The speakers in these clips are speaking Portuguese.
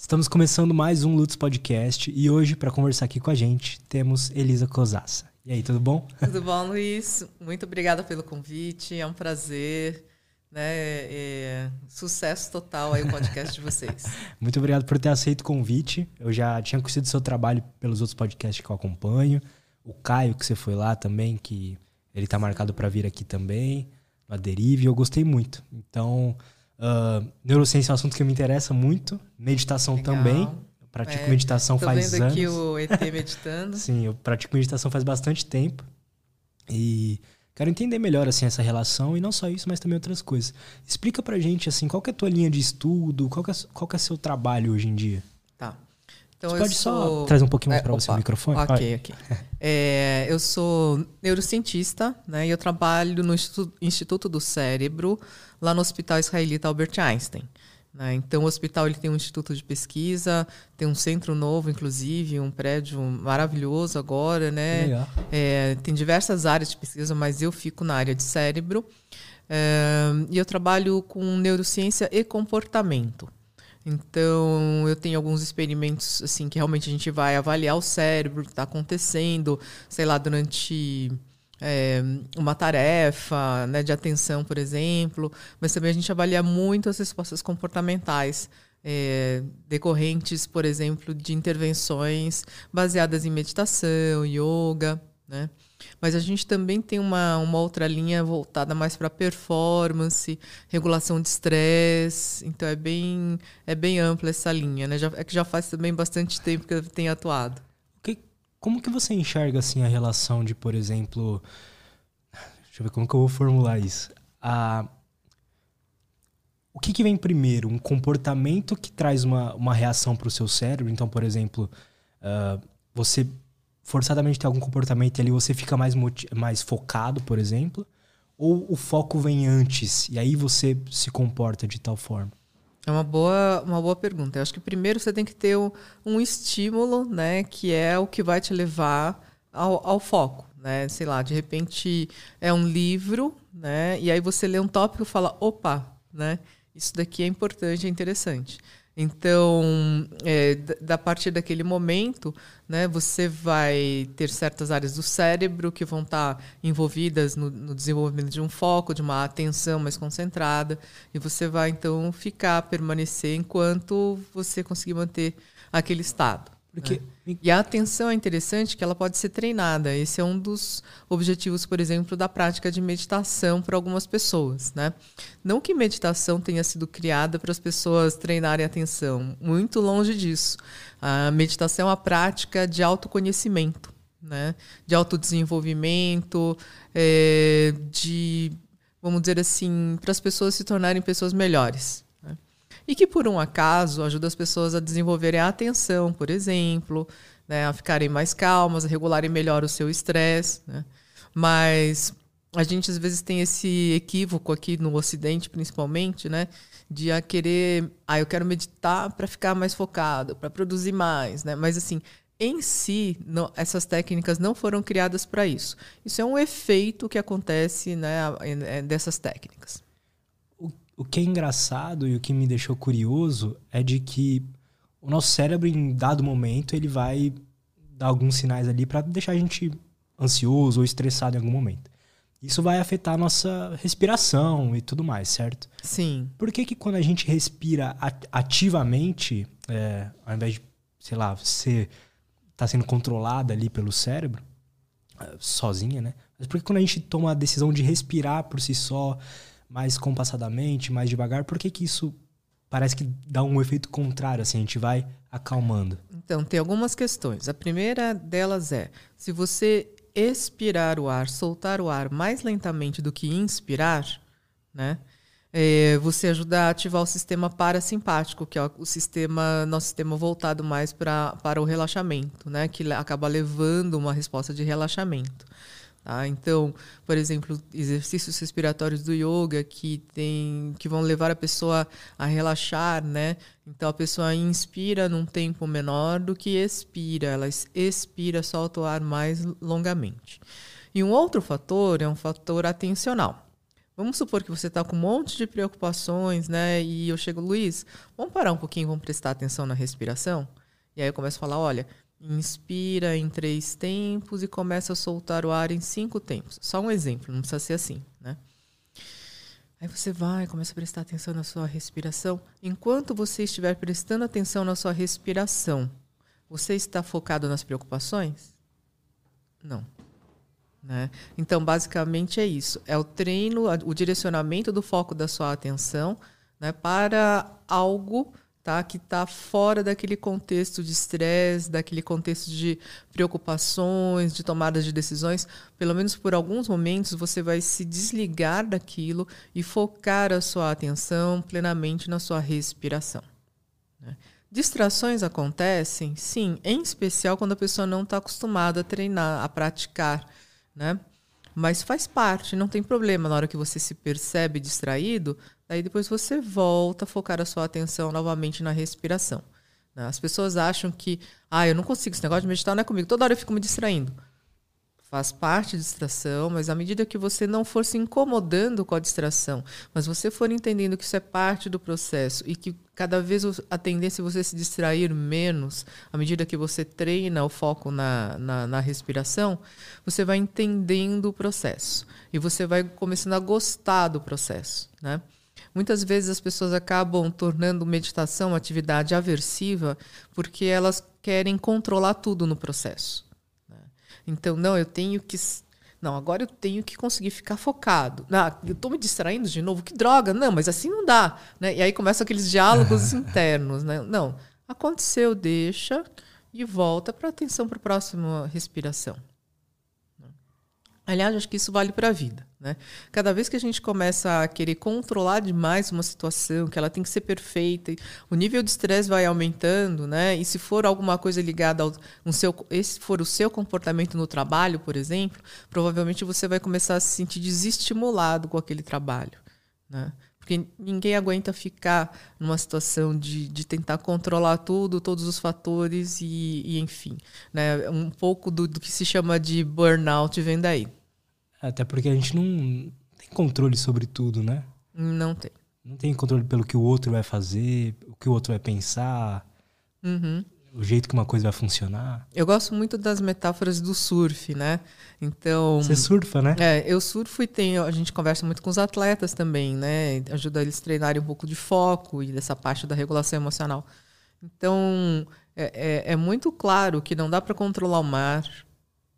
Estamos começando mais um Lutz Podcast e hoje, para conversar aqui com a gente, temos Elisa Cosassa. E aí, tudo bom? Tudo bom, Luiz? Muito obrigada pelo convite, é um prazer. Né? É, sucesso total aí o podcast de vocês. Muito obrigado por ter aceito o convite. Eu já tinha conhecido seu trabalho pelos outros podcasts que eu acompanho. O Caio, que você foi lá também, que ele está marcado para vir aqui também, no Derive, eu gostei muito. Então, Uh, neurociência é um assunto que me interessa muito. Meditação Legal. também. Eu pratico é, meditação faz vendo anos. aqui o ET meditando. Sim, eu pratico meditação faz bastante tempo. E quero entender melhor assim essa relação e não só isso, mas também outras coisas. Explica pra gente assim, qual é a tua linha de estudo, qual é, qual é seu trabalho hoje em dia? Tá. Então, você pode sou... só trazer um pouquinho mais é, para você o microfone? Ok, ok. É, eu sou neurocientista, né? E eu trabalho no Instituto do Cérebro, lá no Hospital Israelita Albert Einstein. Né? Então, o hospital ele tem um instituto de pesquisa, tem um centro novo, inclusive, um prédio maravilhoso agora, né? É, tem diversas áreas de pesquisa, mas eu fico na área de cérebro. É, e eu trabalho com neurociência e comportamento. Então, eu tenho alguns experimentos assim que realmente a gente vai avaliar o cérebro, o que está acontecendo, sei lá, durante é, uma tarefa né, de atenção, por exemplo, mas também a gente avalia muito as respostas comportamentais. É, decorrentes, por exemplo, de intervenções baseadas em meditação, yoga, né? Mas a gente também tem uma, uma outra linha voltada mais para performance, regulação de estresse. Então é bem, é bem ampla essa linha, né? Já, é que já faz também bastante tempo que eu tenho atuado. Que, como que você enxerga assim a relação de, por exemplo, deixa eu ver como que eu vou formular isso. A, o que, que vem primeiro? Um comportamento que traz uma, uma reação para o seu cérebro? Então, por exemplo, uh, você forçadamente ter algum comportamento e ali você fica mais, mais focado, por exemplo? Ou o foco vem antes e aí você se comporta de tal forma? É uma boa, uma boa pergunta. Eu acho que primeiro você tem que ter um, um estímulo, né, que é o que vai te levar ao, ao foco, né? Sei lá, de repente é um livro, né? E aí você lê um tópico e fala, opa, né? Isso daqui é importante, é interessante. Então, é, da partir daquele momento, né, você vai ter certas áreas do cérebro que vão estar envolvidas no, no, desenvolvimento de um foco, de uma atenção mais concentrada, e você vai então ficar, permanecer enquanto você conseguir manter aquele estado. Porque, né? E a atenção é interessante que ela pode ser treinada. Esse é um dos objetivos, por exemplo, da prática de meditação para algumas pessoas. Né? Não que meditação tenha sido criada para as pessoas treinarem atenção, muito longe disso. A meditação é uma prática de autoconhecimento, né? de autodesenvolvimento, é, de, vamos dizer assim, para as pessoas se tornarem pessoas melhores e que, por um acaso, ajuda as pessoas a desenvolverem a atenção, por exemplo, né, a ficarem mais calmas, a regularem melhor o seu estresse. Né? Mas a gente, às vezes, tem esse equívoco aqui no Ocidente, principalmente, né? de a querer, ah, eu quero meditar para ficar mais focado, para produzir mais, né? Mas assim, em si, essas técnicas não foram criadas para isso. Isso é um efeito que acontece né, é, dessas técnicas o que é engraçado e o que me deixou curioso é de que o nosso cérebro, em dado momento, ele vai dar alguns sinais ali para deixar a gente ansioso ou estressado em algum momento. Isso vai afetar a nossa respiração e tudo mais, certo? Sim. Por que, que quando a gente respira ativamente, é, ao invés de, sei lá, você tá sendo controlada ali pelo cérebro, é, sozinha, né? Mas por que quando a gente toma a decisão de respirar por si só, mais compassadamente, mais devagar, por que, que isso parece que dá um efeito contrário, assim, a gente vai acalmando? Então, tem algumas questões. A primeira delas é, se você expirar o ar, soltar o ar mais lentamente do que inspirar, né? É, você ajuda a ativar o sistema parasimpático, que é o sistema, nosso sistema voltado mais pra, para o relaxamento, né? Que acaba levando uma resposta de relaxamento. Tá? Então, por exemplo, exercícios respiratórios do yoga que, tem, que vão levar a pessoa a relaxar, né? Então, a pessoa inspira num tempo menor do que expira. Ela expira, solta o ar mais longamente. E um outro fator é um fator atencional. Vamos supor que você está com um monte de preocupações, né? E eu chego, Luiz, vamos parar um pouquinho, vamos prestar atenção na respiração? E aí eu começo a falar, olha, inspira em três tempos e começa a soltar o ar em cinco tempos. Só um exemplo, não precisa ser assim, né? Aí você vai, começa a prestar atenção na sua respiração. Enquanto você estiver prestando atenção na sua respiração, você está focado nas preocupações? Não. Né? Então, basicamente é isso. É o treino, o direcionamento do foco da sua atenção né, para algo tá, que está fora daquele contexto de estresse, daquele contexto de preocupações, de tomadas de decisões. Pelo menos por alguns momentos você vai se desligar daquilo e focar a sua atenção plenamente na sua respiração. Né? Distrações acontecem, sim, em especial quando a pessoa não está acostumada a treinar, a praticar né? Mas faz parte, não tem problema. Na hora que você se percebe distraído, aí depois você volta a focar a sua atenção novamente na respiração. Né? As pessoas acham que, ah, eu não consigo, esse negócio de meditar não é comigo. Toda hora eu fico me distraindo faz parte da distração, mas à medida que você não for se incomodando com a distração, mas você for entendendo que isso é parte do processo e que cada vez a tendência é você se distrair menos, à medida que você treina o foco na, na, na respiração, você vai entendendo o processo e você vai começando a gostar do processo, né? Muitas vezes as pessoas acabam tornando meditação uma atividade aversiva porque elas querem controlar tudo no processo. Então, não, eu tenho que. Não, agora eu tenho que conseguir ficar focado. Ah, eu estou me distraindo de novo, que droga. Não, mas assim não dá. Né? E aí começam aqueles diálogos internos. Né? Não, aconteceu, deixa e volta para atenção para a próxima respiração. Aliás, acho que isso vale para a vida. Né? Cada vez que a gente começa a querer controlar demais uma situação, que ela tem que ser perfeita, o nível de estresse vai aumentando, né? E se for alguma coisa ligada ao um seu, esse for o seu comportamento no trabalho, por exemplo, provavelmente você vai começar a se sentir desestimulado com aquele trabalho, né? Porque ninguém aguenta ficar numa situação de, de tentar controlar tudo, todos os fatores e, e enfim, né? Um pouco do, do que se chama de burnout vem daí. Até porque a gente não tem controle sobre tudo, né? Não tem. Não tem controle pelo que o outro vai fazer, o que o outro vai pensar, uhum. o jeito que uma coisa vai funcionar. Eu gosto muito das metáforas do surf, né? Então. Você surfa, né? É, eu surfo e tenho. A gente conversa muito com os atletas também, né? Ajuda eles a treinarem um pouco de foco e dessa parte da regulação emocional. Então, é, é, é muito claro que não dá para controlar o mar,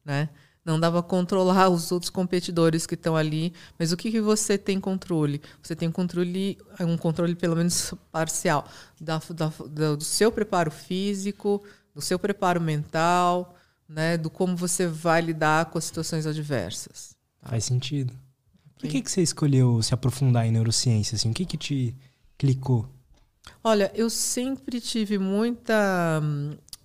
né? Não dava controlar os outros competidores que estão ali, mas o que, que você tem controle? Você tem controle, um controle pelo menos parcial da, da, do seu preparo físico, do seu preparo mental, né, do como você vai lidar com as situações adversas. Tá? Faz sentido. Por que, que você escolheu se aprofundar em neurociência? Assim? O que, que te clicou? Olha, eu sempre tive muita,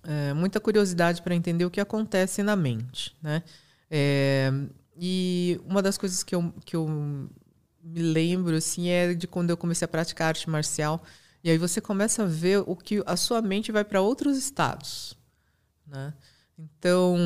é, muita curiosidade para entender o que acontece na mente, né? É, e uma das coisas que eu, que eu me lembro assim é de quando eu comecei a praticar arte marcial. E aí você começa a ver o que a sua mente vai para outros estados. Né? Então,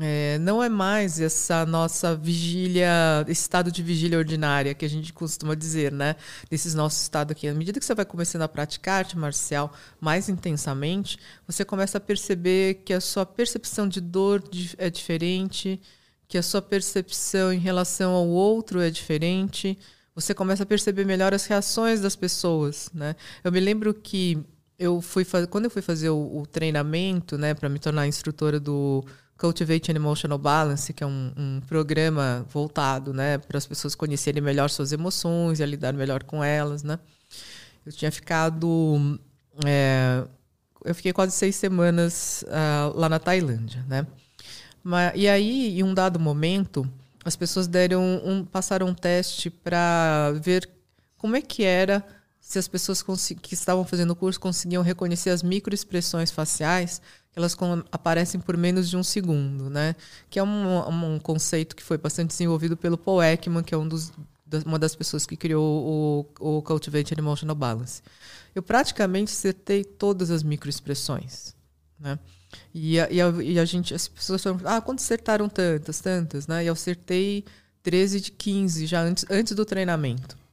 é, não é mais essa nossa vigília, estado de vigília ordinária que a gente costuma dizer, né? Desse nosso estado aqui. À medida que você vai começando a praticar arte marcial mais intensamente, você começa a perceber que a sua percepção de dor é diferente, que a sua percepção em relação ao outro é diferente. Você começa a perceber melhor as reações das pessoas, né? Eu me lembro que eu fui quando eu fui fazer o, o treinamento, né, para me tornar instrutora do Cultivate an Emotional Balance, que é um, um programa voltado né, para as pessoas conhecerem melhor suas emoções e lidar melhor com elas. Né? Eu tinha ficado. É, eu fiquei quase seis semanas uh, lá na Tailândia. Né? Mas, e aí, em um dado momento, as pessoas deram um, passaram um teste para ver como é que era se as pessoas que estavam fazendo o curso conseguiam reconhecer as microexpressões faciais elas aparecem por menos de um segundo, né? Que é um, um conceito que foi bastante desenvolvido pelo Paul Ekman, que é um dos, uma das pessoas que criou o, o Cultivate an Emotional Balance. Eu praticamente acertei todas as microexpressões, né? E a, e a, e a gente, as pessoas falam, ah, quando acertaram tantas, tantas, né? E eu acertei 13 de 15, já antes, antes do treinamento.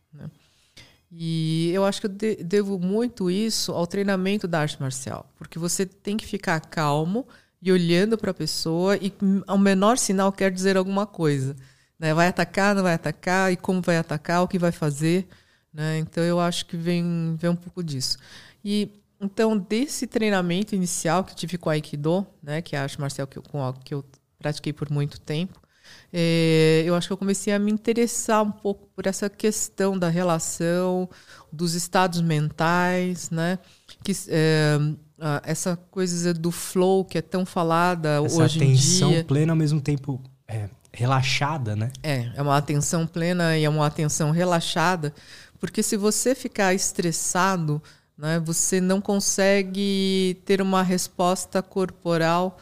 E eu acho que eu de, devo muito isso ao treinamento da arte marcial, porque você tem que ficar calmo e olhando para a pessoa e ao menor sinal quer dizer alguma coisa. Né? Vai atacar, não vai atacar, e como vai atacar, o que vai fazer. Né? Então eu acho que vem, vem um pouco disso. E então, desse treinamento inicial que tive com a Aikido, né, que é a arte marcial que eu, com a, que eu pratiquei por muito tempo, é, eu acho que eu comecei a me interessar um pouco por essa questão da relação, dos estados mentais, né? Que, é, essa coisa do flow que é tão falada essa hoje em dia. atenção plena ao mesmo tempo é, relaxada, né? É, é uma atenção plena e é uma atenção relaxada, porque se você ficar estressado, né? Você não consegue ter uma resposta corporal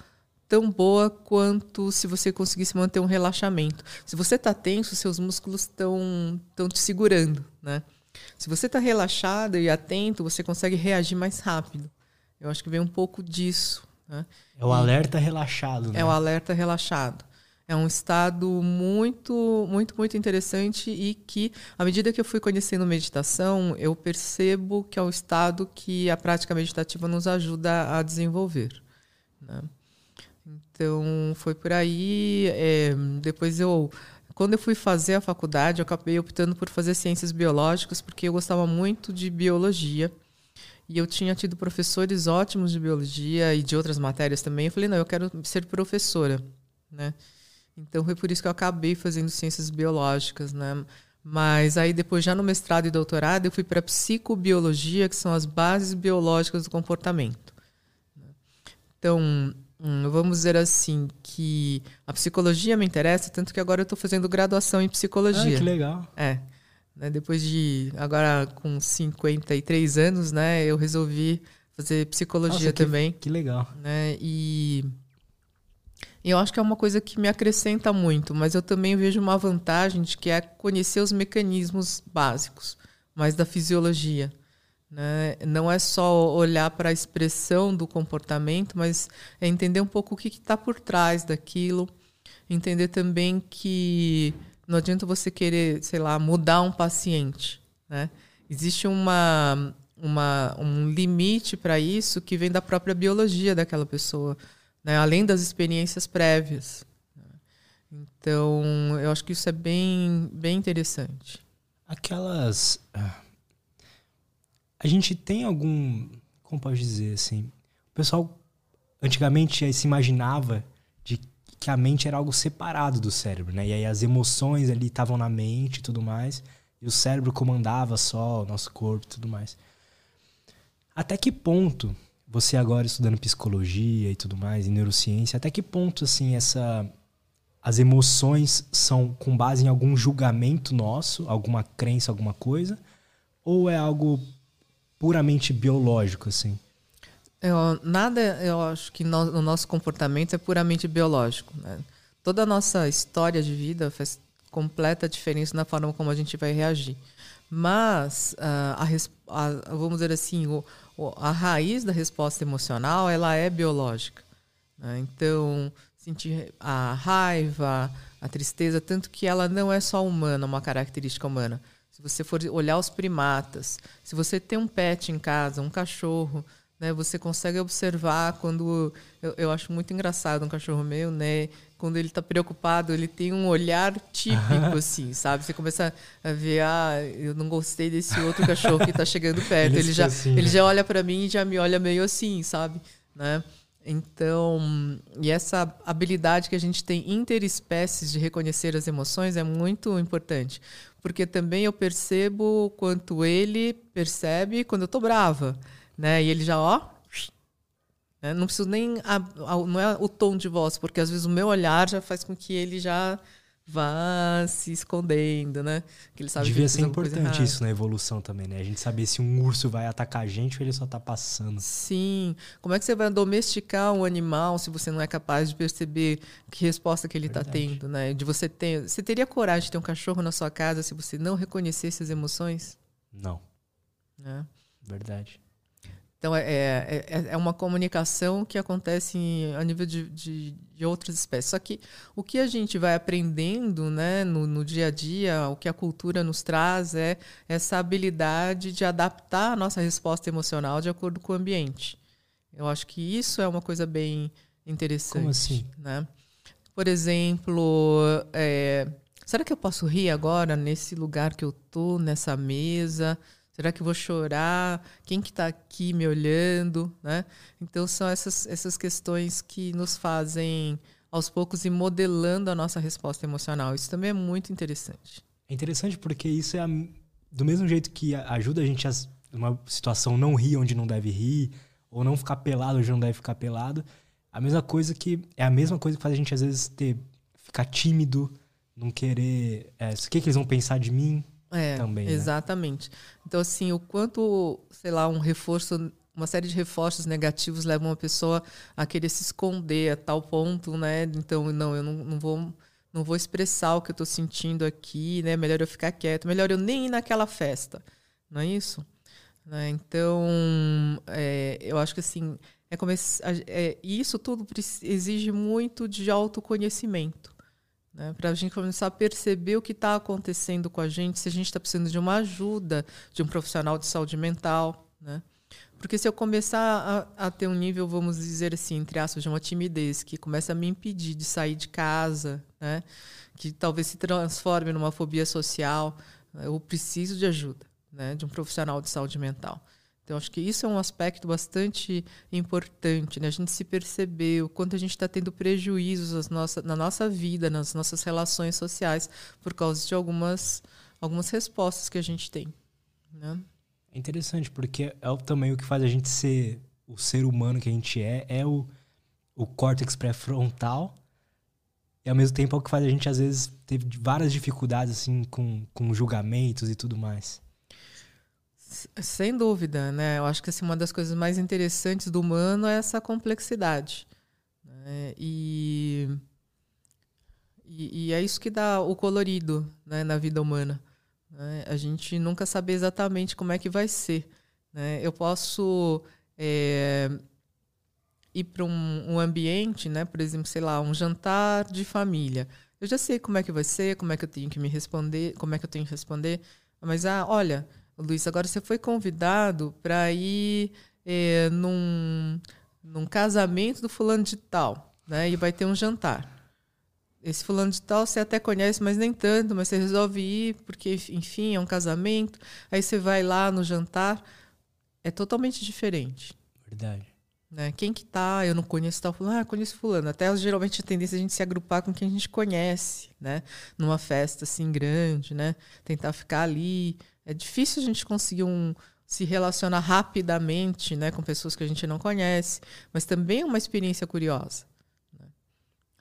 tão boa quanto se você conseguisse manter um relaxamento. Se você está tenso, seus músculos estão estão te segurando, né? Se você está relaxado e atento, você consegue reagir mais rápido. Eu acho que vem um pouco disso. Né? É o alerta relaxado. Né? É o alerta relaxado. É um estado muito, muito, muito interessante e que, à medida que eu fui conhecendo meditação, eu percebo que é um estado que a prática meditativa nos ajuda a desenvolver. Né? Então, foi por aí. É, depois eu quando eu fui fazer a faculdade, eu acabei optando por fazer ciências biológicas, porque eu gostava muito de biologia. E eu tinha tido professores ótimos de biologia e de outras matérias também. Eu falei, não, eu quero ser professora, né? Então foi por isso que eu acabei fazendo ciências biológicas, né? Mas aí depois já no mestrado e doutorado eu fui para psicobiologia, que são as bases biológicas do comportamento. Então, hum, vamos dizer assim que a psicologia me interessa, tanto que agora eu estou fazendo graduação em psicologia. Ah, que legal. É. Né, depois de agora com 53 anos, né, eu resolvi fazer psicologia Nossa, que, também. Que legal. Né, e eu acho que é uma coisa que me acrescenta muito, mas eu também vejo uma vantagem de que é conhecer os mecanismos básicos, mais da fisiologia. Né? Não é só olhar para a expressão do comportamento, mas é entender um pouco o que está por trás daquilo, entender também que não adianta você querer, sei lá, mudar um paciente. Né? Existe uma, uma, um limite para isso que vem da própria biologia daquela pessoa né? além das experiências prévias. Então, eu acho que isso é bem, bem interessante. Aquelas. Ah, a gente tem algum. Como pode dizer assim? O pessoal antigamente se imaginava de que a mente era algo separado do cérebro, né? E aí as emoções ali estavam na mente e tudo mais. E o cérebro comandava só o nosso corpo e tudo mais. Até que ponto você agora estudando psicologia e tudo mais, e neurociência, até que ponto assim essa as emoções são com base em algum julgamento nosso, alguma crença, alguma coisa, ou é algo puramente biológico assim? Eu, nada, eu acho que no, nosso comportamento é puramente biológico. Né? Toda a nossa história de vida faz completa diferença na forma como a gente vai reagir. Mas, uh, a, a, vamos dizer assim, o, a raiz da resposta emocional ela é biológica. Né? Então, sentir a raiva, a tristeza, tanto que ela não é só humana, uma característica humana. Se você for olhar os primatas, se você tem um pet em casa, um cachorro, né, você consegue observar quando eu, eu acho muito engraçado um cachorro meu, né? Quando ele está preocupado, ele tem um olhar típico, assim, sabe? Você começa a ver, ah, eu não gostei desse outro cachorro que está chegando perto. ele, ele já, assim, ele né? já olha para mim e já me olha meio assim, sabe? Né? Então, e essa habilidade que a gente tem interespécies de reconhecer as emoções é muito importante, porque também eu percebo quanto ele percebe quando eu tô brava né? E ele já, ó, né? não preciso nem a, a, não é o tom de voz, porque às vezes o meu olhar já faz com que ele já vá se escondendo, né? Que ele sabe Devia que ser importante isso na evolução também, né? A gente saber se um urso vai atacar a gente ou ele só tá passando. Sim. Como é que você vai domesticar um animal se você não é capaz de perceber que resposta que ele está tendo, né? De você ter, você teria coragem de ter um cachorro na sua casa se você não reconhecesse as emoções? Não. É. Verdade. Então, é, é, é, é uma comunicação que acontece em, a nível de, de, de, outras espécies. Só que o que a gente vai aprendendo né, no, no, dia a dia, o que a cultura nos traz, é essa habilidade de adaptar a nossa resposta emocional de acordo com o ambiente. Eu acho que isso é uma coisa bem interessante. Como assim? Né? Por exemplo, é, será que eu posso rir agora nesse lugar que eu tô, nessa mesa? Será que vou chorar? Quem que está aqui me olhando? Né? Então são essas, essas questões que nos fazem aos poucos ir modelando a nossa resposta emocional. Isso também é muito interessante. É interessante porque isso é a, do mesmo jeito que ajuda a gente a uma situação não rir onde não deve rir, ou não ficar pelado onde não deve ficar pelado. A mesma coisa que é a mesma coisa que faz a gente às vezes ter ficar tímido, não querer, é, o que, que eles vão pensar de mim? É, também. Né? Exatamente. Né? Então, assim, o quanto, sei lá, um reforço, uma série de reforços negativos levam uma pessoa a querer se esconder a tal ponto, né? Então, não, eu não, não vou. Não vou expressar o que eu estou sentindo aqui, né? Melhor eu ficar quieto, melhor eu nem ir naquela festa, não é isso? Né? Então, é, eu acho que assim, é, é isso tudo exige muito de autoconhecimento né? para a gente começar a perceber o que está acontecendo com a gente, se a gente está precisando de uma ajuda de um profissional de saúde mental. Né? Porque se eu começar a, a, ter um nível, vamos dizer assim, entre aspas, de uma timidez, que começa a me impedir de sair de casa, né? que talvez se transforme numa fobia social, eu preciso de ajuda né? de um profissional de saúde mental. Então, acho que isso é um aspecto bastante importante, né? A gente se perceber o quanto a gente está tendo prejuízos nossa, na nossa vida, nas nossas relações sociais, por causa de algumas, algumas respostas que a gente tem. Né? É interessante, porque é também o que faz a gente ser o ser humano que a gente é, é o, o córtex pré-frontal, e ao mesmo tempo é o que faz a gente, às vezes, ter várias dificuldades assim, com, com julgamentos e tudo mais. Sem dúvida, né? Eu acho que assim, uma das coisas mais interessantes do humano é essa complexidade. Né? E, e, e, é isso que dá o colorido né, na vida humana. Né? A gente nunca sabe exatamente como é que vai ser. Né? Eu posso é, ir para um, um ambiente, né? por exemplo, sei lá, um jantar de família. Eu já sei como é que vai ser, como é que eu tenho que me responder, como é que eu tenho que responder. Mas, ah, olha, Luiz, agora você foi convidado para ir é, num, num casamento do fulano de tal, né? E vai ter um jantar. Esse fulano de tal você até conhece, mas nem tanto, mas você resolve ir porque, enfim, é um casamento. Aí você vai lá no jantar, é totalmente diferente. Verdade. Né? Quem que tá? Eu não conheço tal fulano. Ah, conheço fulano. Até geralmente a tendência é a gente se agrupar com quem a gente conhece, né? Numa festa assim grande, né? Tentar ficar ali, é difícil a gente conseguir um, se relacionar rapidamente né, com pessoas que a gente não conhece, mas também é uma experiência curiosa. Né?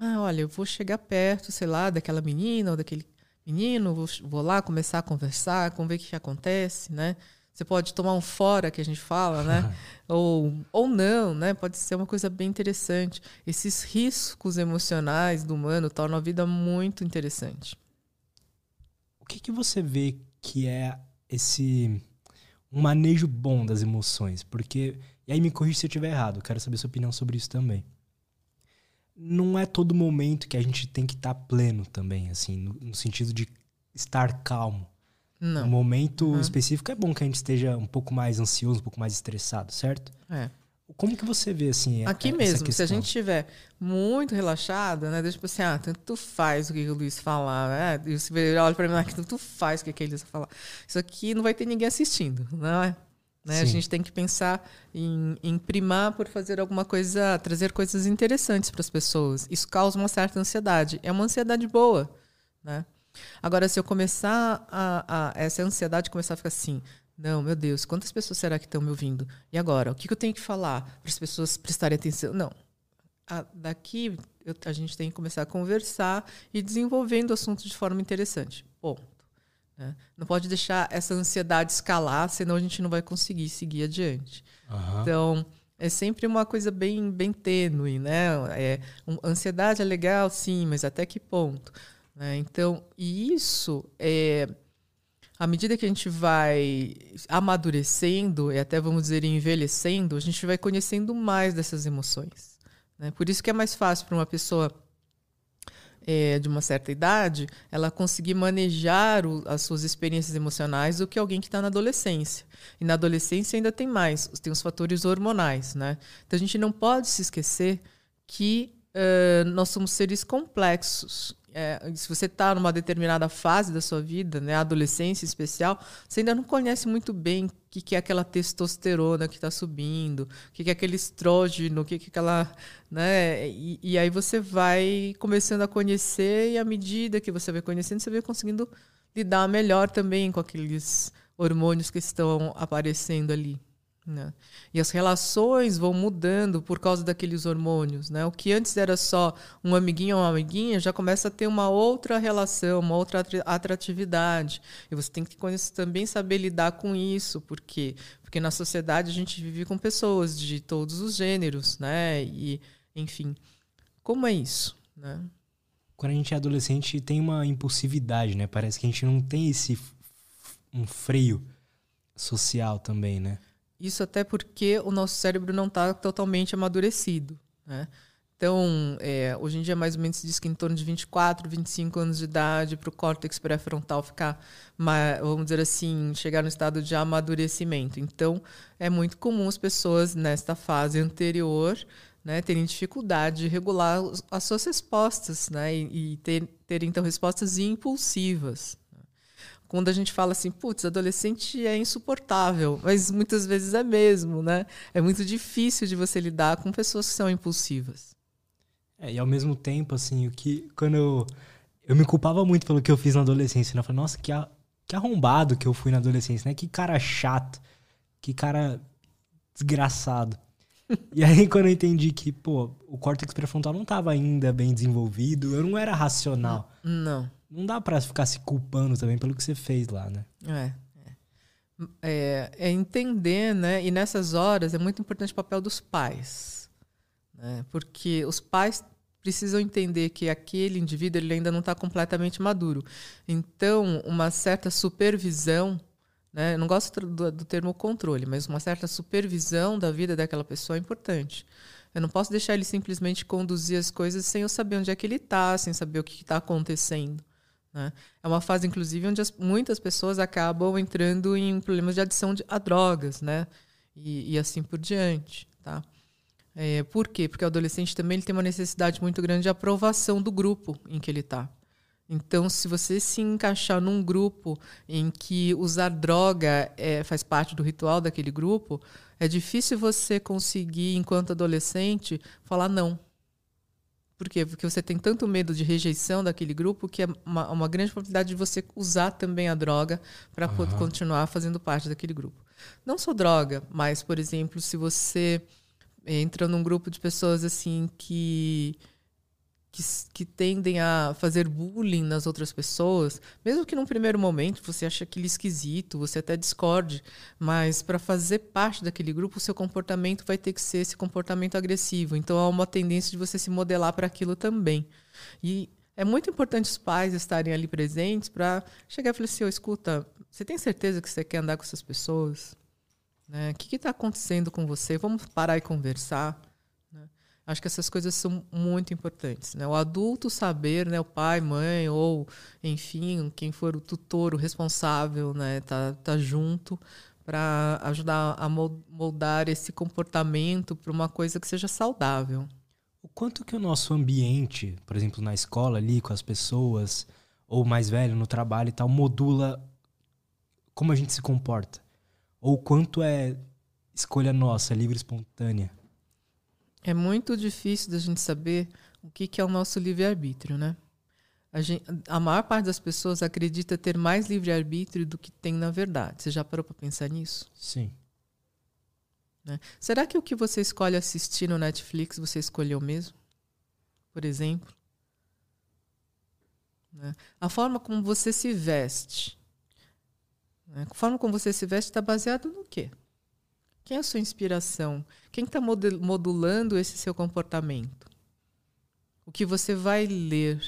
Ah, olha, eu vou chegar perto, sei lá, daquela menina ou daquele menino, vou, vou lá começar a conversar, vamos ver o que, que acontece, né? Você pode tomar um fora, que a gente fala, né? ou, ou não, né? Pode ser uma coisa bem interessante. Esses riscos emocionais do humano tornam a vida muito interessante. O que, que você vê que é esse um manejo bom das emoções, porque e aí me corrija se eu estiver errado, quero saber sua opinião sobre isso também. Não é todo momento que a gente tem que estar tá pleno também, assim, no, no, sentido de estar calmo. Não. No momento uhum. específico é bom que a gente esteja um pouco mais ansioso, um pouco mais estressado, certo? É. Como que você vê assim? Aqui mesmo, se a gente estiver muito relaxado, né? Deixa tipo assim, ah, tanto faz o que o Luiz falar, né? E você olha para mim, ah, tanto faz o que, que ele falar. Isso aqui não vai ter ninguém assistindo, não é? Né? A gente tem que pensar em, em primar por fazer alguma coisa, trazer coisas interessantes para as pessoas. Isso causa uma certa ansiedade. É uma ansiedade boa, né? Agora, se eu começar a, a essa ansiedade começar a ficar assim, não, meu Deus, quantas pessoas será que estão me ouvindo? E agora, o que, eu tenho que falar para as pessoas prestarem atenção? Não. A, daqui eu, a gente tem que começar a conversar e desenvolvendo o assunto de forma interessante. Ponto. Né? Não pode deixar essa ansiedade escalar, senão a gente não vai conseguir seguir adiante. Uhum. Então, é sempre uma coisa bem, bem tênue, né? É, um, ansiedade é legal, sim, mas até que ponto? Né? Então, e isso é à medida que a gente vai amadurecendo e até vamos dizer envelhecendo, a gente vai conhecendo mais dessas emoções. Né? Por isso que é mais fácil para uma pessoa é, de uma certa idade ela conseguir manejar o, as suas experiências emocionais do que alguém que está na adolescência. E na adolescência ainda tem mais, tem os fatores hormonais. Né? Então a gente não pode se esquecer que uh, nós somos seres complexos é, se você está numa determinada fase da sua vida, né, adolescência especial, você ainda não conhece muito bem o que, que é aquela testosterona que está subindo, o que, que é aquele estrógeno, o que, que é aquela. Né, e, e, aí você vai começando a conhecer, e à medida que você vai conhecendo, você vai conseguindo lidar melhor também com aqueles hormônios que estão aparecendo ali. Né? E as relações vão mudando por causa daqueles hormônios. Né? O que antes era só um amiguinho ou uma amiguinha já começa a ter uma outra relação, uma outra atratividade. E você tem que também saber lidar com isso. Por quê? Porque na sociedade a gente vive com pessoas de todos os gêneros. Né? E, enfim, como é isso? Né? Quando a gente é adolescente, tem uma impulsividade, né? Parece que a gente não tem esse um freio social também, né? Isso até porque o nosso cérebro não está totalmente amadurecido. Né? Então, é, hoje em dia, mais ou menos, se diz que em torno de 24, 25 anos de idade, para o córtex pré-frontal ficar, vamos dizer assim, chegar no estado de amadurecimento. Então, é muito comum as pessoas, nesta fase anterior, né, terem dificuldade de regular as suas respostas né, e, ter, ter, então, respostas impulsivas quando a gente fala assim, putz, adolescente é insuportável, mas muitas vezes é mesmo, né? É muito difícil de você lidar com pessoas que são impulsivas. É, e ao mesmo tempo, assim, o que quando eu, eu me culpava muito pelo que eu fiz na adolescência, né? Eu falei, nossa, que, a, que arrombado que eu fui na adolescência, né? Que cara chato, que cara desgraçado. e aí, quando eu entendi que, pô, o córtex pré-frontal não estava ainda bem desenvolvido, eu não era racional. Não não dá para ficar se culpando também pelo que você fez lá, né? É, é. É, é entender, né? E nessas horas é muito importante o papel dos pais, né? Porque os pais precisam entender que aquele indivíduo ele ainda não está completamente maduro. Então, uma certa supervisão, né? Eu não gosto do, do termo controle, mas uma certa supervisão da vida daquela pessoa é importante. Eu não posso deixar ele simplesmente conduzir as coisas sem eu saber onde é que ele está, sem saber o que está acontecendo. Né? É uma fase, inclusive, onde as, muitas pessoas acabam entrando em problemas de adição de, a drogas, né? E, e assim por diante, tá? É, por quê? Porque o adolescente também ele tem uma necessidade muito grande de aprovação do grupo em que ele está. Então, se você se encaixar num grupo em que usar droga é, faz parte do ritual daquele grupo, é difícil você conseguir, enquanto adolescente, falar não. Por quê? Porque você tem tanto medo de rejeição daquele grupo que é uma, uma grande probabilidade de você usar também a droga para uhum. continuar fazendo parte daquele grupo. Não só droga, mas, por exemplo, se você entra num grupo de pessoas assim que que, que, tendem a fazer bullying nas outras pessoas, mesmo que num primeiro momento você ache aquilo esquisito, você até discorde, mas para fazer parte daquele grupo, o seu comportamento vai ter que ser esse comportamento agressivo. Então há uma tendência de você se modelar para aquilo também. E é muito importante os pais estarem ali presentes para chegar e falar assim: oh, escuta, você tem certeza que você quer andar com essas pessoas? Né? O que está acontecendo com você? Vamos parar e conversar. Acho que essas coisas são muito importantes. Né? O adulto saber, né, o pai, mãe, ou, enfim, quem for o tutor, o responsável, né, tá, tá junto para ajudar a moldar esse comportamento para uma coisa que seja saudável. O quanto que o nosso ambiente, por exemplo, na escola ali, com as pessoas, ou mais velho, no trabalho e tal, modula como a gente se comporta? Ou quanto é escolha nossa, livre espontânea? É muito difícil da gente saber o que, que é o nosso livre-arbítrio, né? A, gente, a, maior parte das pessoas acredita ter mais livre-arbítrio do que tem na verdade. Você já parou para pensar nisso? Sim. Né? Será que o que você escolhe assistir no Netflix você escolheu mesmo? Por exemplo? Né? A forma como você se veste. Né? A forma como você se veste está baseado no quê? Quem é a sua inspiração? Quem está modulando esse seu comportamento? O que você vai ler?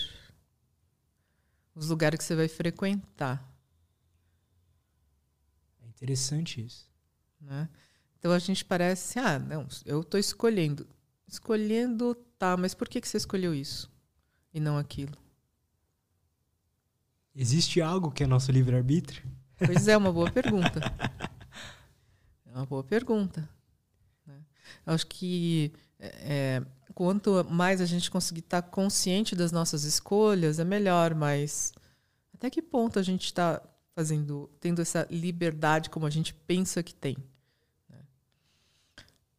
Os lugares que você vai frequentar? Interessante isso. Né? Então a gente parece, ah, não, eu estou escolhendo. Escolhendo, tá, mas por que, que você escolheu isso e não aquilo? Existe algo que é nosso livre-arbítrio? Pois é, uma boa pergunta. É uma boa pergunta. Né? Acho que é, quanto mais a gente conseguir estar consciente das nossas escolhas, é melhor, mas até que ponto a gente está fazendo, tendo essa liberdade como a gente pensa que tem? Né?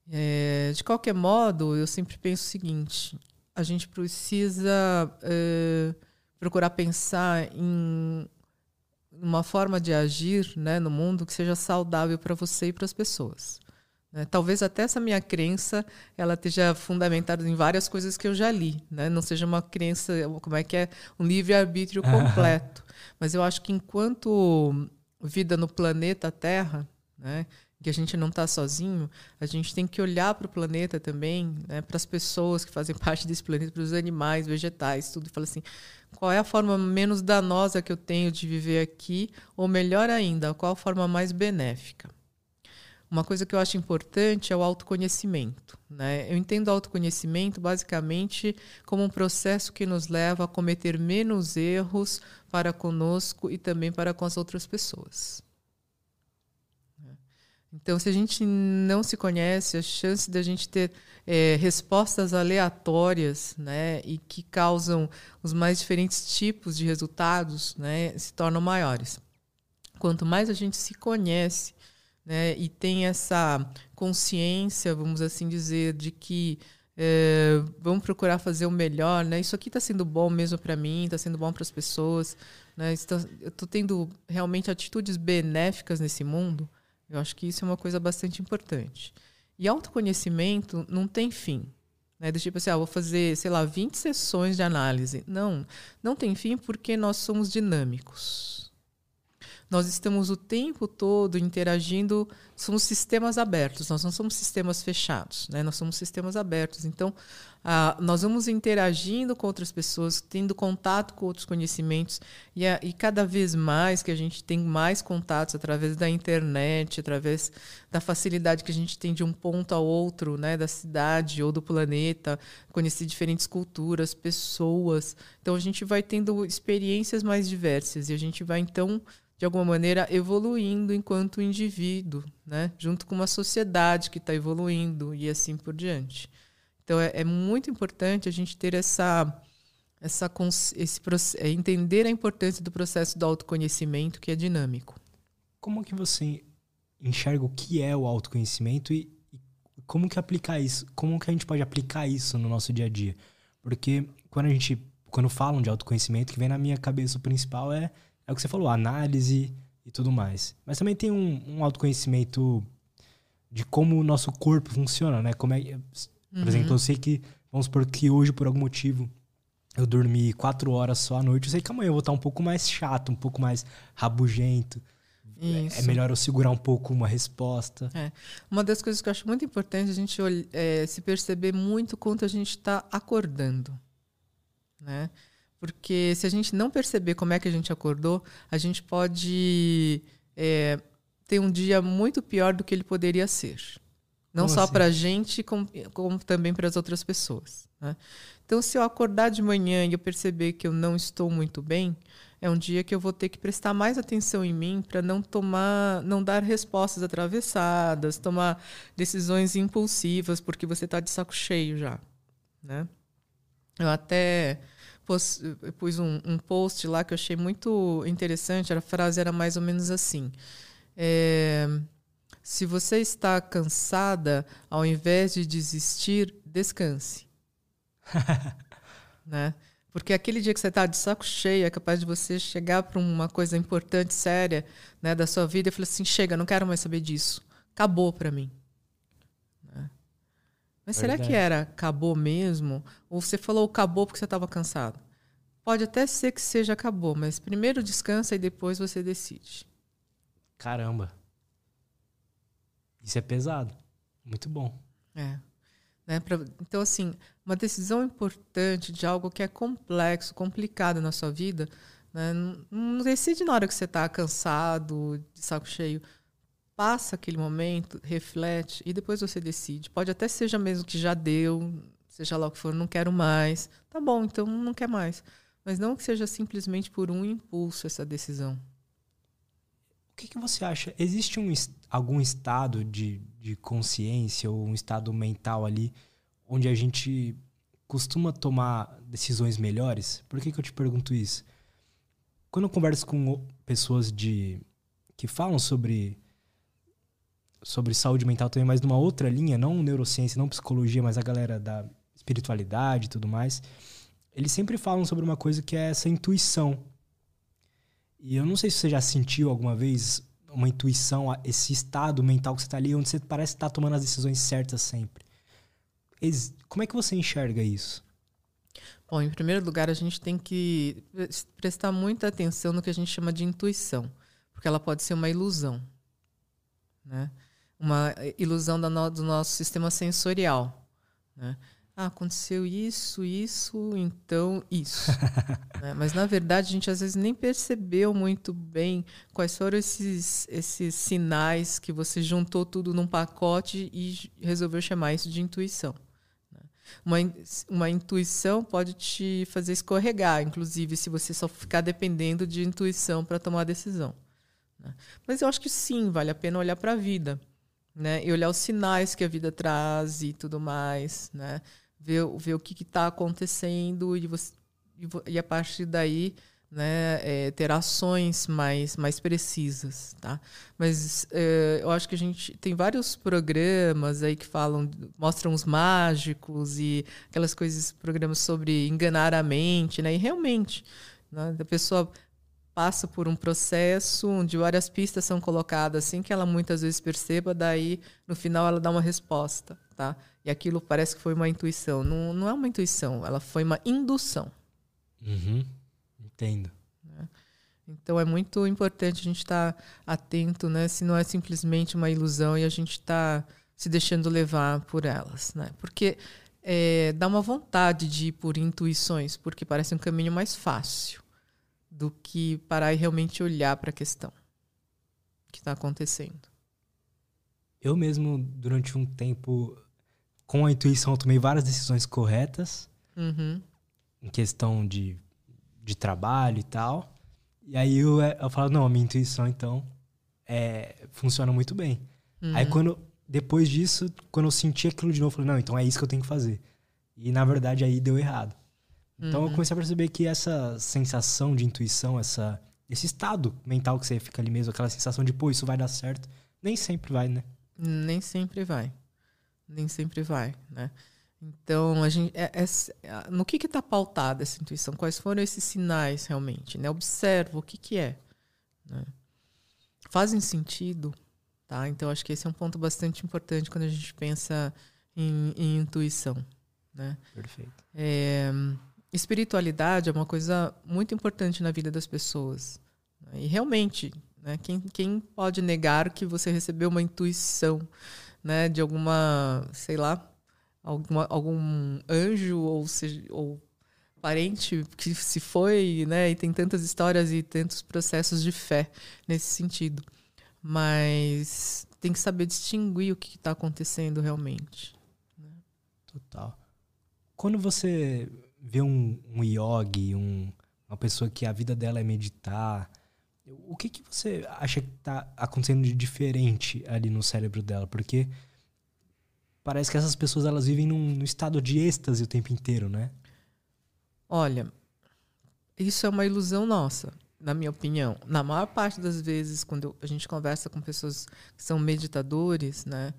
É, de qualquer modo, eu sempre penso o seguinte: a gente precisa é, procurar pensar em uma forma de agir né, no mundo que seja saudável para você e para as pessoas. Né? Talvez até essa minha crença ela esteja fundamentada em várias coisas que eu já li, né? não seja uma crença, como é que é, um livre-arbítrio completo. Mas eu acho que enquanto vida no planeta Terra, né, que a gente não está sozinho, a gente tem que olhar para o planeta também, né, para as pessoas que fazem parte desse planeta, para os animais, vegetais, tudo, e falar assim, qual é a forma menos danosa que eu tenho de viver aqui, ou melhor ainda, qual a forma mais benéfica? Uma coisa que eu acho importante é o autoconhecimento. Né? Eu entendo o autoconhecimento basicamente como um processo que nos leva a cometer menos erros para conosco e também para com as outras pessoas. Então, se a gente não se conhece, a chance da gente ter é, respostas aleatórias né, e que causam os mais diferentes tipos de resultados né, se tornam maiores. Quanto mais a gente se conhece né, e tem essa consciência, vamos assim dizer, de que é, vamos procurar fazer o melhor, né? Isso aqui está sendo bom mesmo para mim, está sendo bom para as pessoas, né? eu estou tendo realmente atitudes benéficas nesse mundo. Eu acho que isso é uma coisa bastante importante. E autoconhecimento não tem fim. Né? Do tipo assim, ah, vou fazer, sei lá, 20 sessões de análise. Não, não tem fim porque nós somos dinâmicos nós estamos o tempo todo interagindo, somos sistemas abertos, nós não somos sistemas fechados, né? nós somos sistemas abertos. Então, ah, nós vamos interagindo com outras pessoas, tendo contato com outros conhecimentos, e, a, e cada vez mais que a gente tem mais contatos através da internet, através da facilidade que a gente tem de um ponto ao outro, né, da cidade ou do planeta, conhecer diferentes culturas, pessoas. Então, a gente vai tendo experiências mais diversas e a gente vai, então, de alguma maneira, evoluindo enquanto indivíduo, né? junto com uma sociedade que está evoluindo e assim por diante. Então, é, é, muito importante a gente ter essa, essa esse, é, entender a importância do processo do autoconhecimento, que é dinâmico. Como que você enxerga o que é o autoconhecimento e, e como que aplicar isso? Como que a gente pode aplicar isso no nosso dia a dia? Porque quando a gente, quando falam de autoconhecimento, o que vem na minha cabeça o principal é é o que você falou, análise e tudo mais. Mas também tem um, um autoconhecimento de como o nosso corpo funciona, né? Como é, por uhum. exemplo, eu sei que, vamos supor que hoje, por algum motivo, eu dormi quatro horas só à noite, eu sei que amanhã eu vou estar um pouco mais chato, um pouco mais rabugento. É, Isso. É melhor eu segurar um pouco uma resposta. É. Uma das coisas que eu acho muito importante a gente é, se perceber muito quanto a gente está acordando. Né? Porque se a gente não perceber como é que a gente acordou, a gente pode é, ter um dia muito pior do que ele poderia ser. Não como só assim? para a gente, como, como também para as outras pessoas. Né? Então, se eu acordar de manhã e eu perceber que eu não estou muito bem, é um dia que eu vou ter que prestar mais atenção em mim para não tomar, não dar respostas atravessadas, tomar decisões impulsivas porque você está de saco cheio já, né? Eu até pus, pus um, um, post lá que eu achei muito interessante. A frase era mais ou menos assim: é, Se você está cansada, ao invés de desistir, descanse. né? Porque aquele dia que você está de saco cheio, é capaz de você chegar para uma coisa importante, séria, né, da sua vida e falar assim: chega, não quero mais saber disso. Acabou para mim. Mas será que era acabou mesmo? Ou você falou acabou porque você estava cansado? Pode até ser que seja acabou, mas primeiro descansa e depois você decide. Caramba. Isso é pesado. Muito bom. É. Né? Pra, então, assim, uma decisão importante de algo que é complexo, complicado na sua vida, né? não, não decide na hora que você está cansado, de saco cheio. Passa aquele momento, reflete e depois você decide. Pode até seja mesmo que já deu, seja lá o que for, não quero mais. Tá bom, então não quer mais. Mas não que seja simplesmente por um impulso essa decisão. O que, que você acha? Existe um, algum estado de, de consciência ou um estado mental ali onde a gente costuma tomar decisões melhores? Por que, que eu te pergunto isso? Quando eu converso com pessoas de que falam sobre sobre saúde mental também, mas numa outra linha, não neurociência, não psicologia, mas a galera da espiritualidade e tudo mais, eles sempre falam sobre uma coisa que é essa intuição. E eu não sei se você já sentiu alguma vez uma intuição, esse estado mental que você está ali, onde você parece estar tá tomando as decisões certas sempre. Como é que você enxerga isso? Bom, em primeiro lugar, a gente tem que prestar muita atenção no que a gente chama de intuição, porque ela pode ser uma ilusão, né? Uma ilusão do nosso sistema sensorial, né? ah, aconteceu isso, isso, então isso. né? Mas na verdade a gente às vezes nem percebeu muito bem quais foram esses, esses sinais que você juntou tudo num pacote e resolveu chamar isso de intuição. Né? Uma, uma intuição pode te fazer escorregar, inclusive se você só ficar dependendo de intuição para tomar a decisão. Né? Mas eu acho que sim, vale a pena olhar para a vida. Né? E olhar os sinais que a vida traz e tudo mais, né? ver, ver o que está acontecendo e, você, e, a partir daí né, é, ter ações mais, mais precisas, tá? Mas é, eu acho que a gente tem vários programas aí que falam, mostram os mágicos e aquelas coisas, programas sobre enganar a mente, né? E realmente, né, a pessoa passa por um processo onde várias pistas são colocadas sem que ela muitas vezes perceba, daí no final ela dá uma resposta, tá? E aquilo parece que foi uma intuição. Não, não é uma intuição, ela foi uma indução. Uhum. Entendo. Né? Então é muito importante a gente estar tá atento, né? Se não é simplesmente uma ilusão e a gente está se deixando levar por elas, né? Porque é, dá uma vontade de ir por intuições, porque parece um caminho mais fácil do que parar e realmente olhar para a questão que está acontecendo. Eu mesmo, durante um tempo, com a intuição, eu tomei várias decisões corretas uhum. em questão de, de trabalho e tal. E aí eu, eu falo, não, a minha intuição, então, é, funciona muito bem. Uhum. Aí quando, depois disso, quando eu senti aquilo de novo, eu falei, não, então é isso que eu tenho que fazer. E na verdade aí deu errado. Então uhum. eu comecei a perceber que essa sensação de intuição, essa, esse estado mental que você fica ali mesmo, aquela sensação de, pô, isso vai dar certo, nem sempre vai, né? Nem sempre vai. Nem sempre vai, né? Então, a gente, é, é, no que está pautada essa intuição? Quais foram esses sinais realmente? Né? Observa o que, que é. Né? Fazem sentido? Tá? Então, acho que esse é um ponto bastante importante quando a gente pensa em, em intuição. Né? Perfeito. É, espiritualidade é uma coisa muito importante na vida das pessoas. Né? E realmente, né, quem, quem pode negar que você recebeu uma intuição né, de alguma, sei lá, alguma, algum anjo ou, ou parente que se foi, né, e tem tantas histórias e tantos processos de fé nesse sentido. Mas tem que saber distinguir o que está acontecendo realmente. Né? Total. Quando você vê um, um yogi, um, uma pessoa que a vida dela é meditar, o que, que você acha que está acontecendo de diferente ali no cérebro dela? Porque parece que essas pessoas elas vivem num, num estado de êxtase o tempo inteiro, né? Olha, isso é uma ilusão nossa, na minha opinião. Na maior parte das vezes, quando a gente conversa com pessoas que são meditadores, né,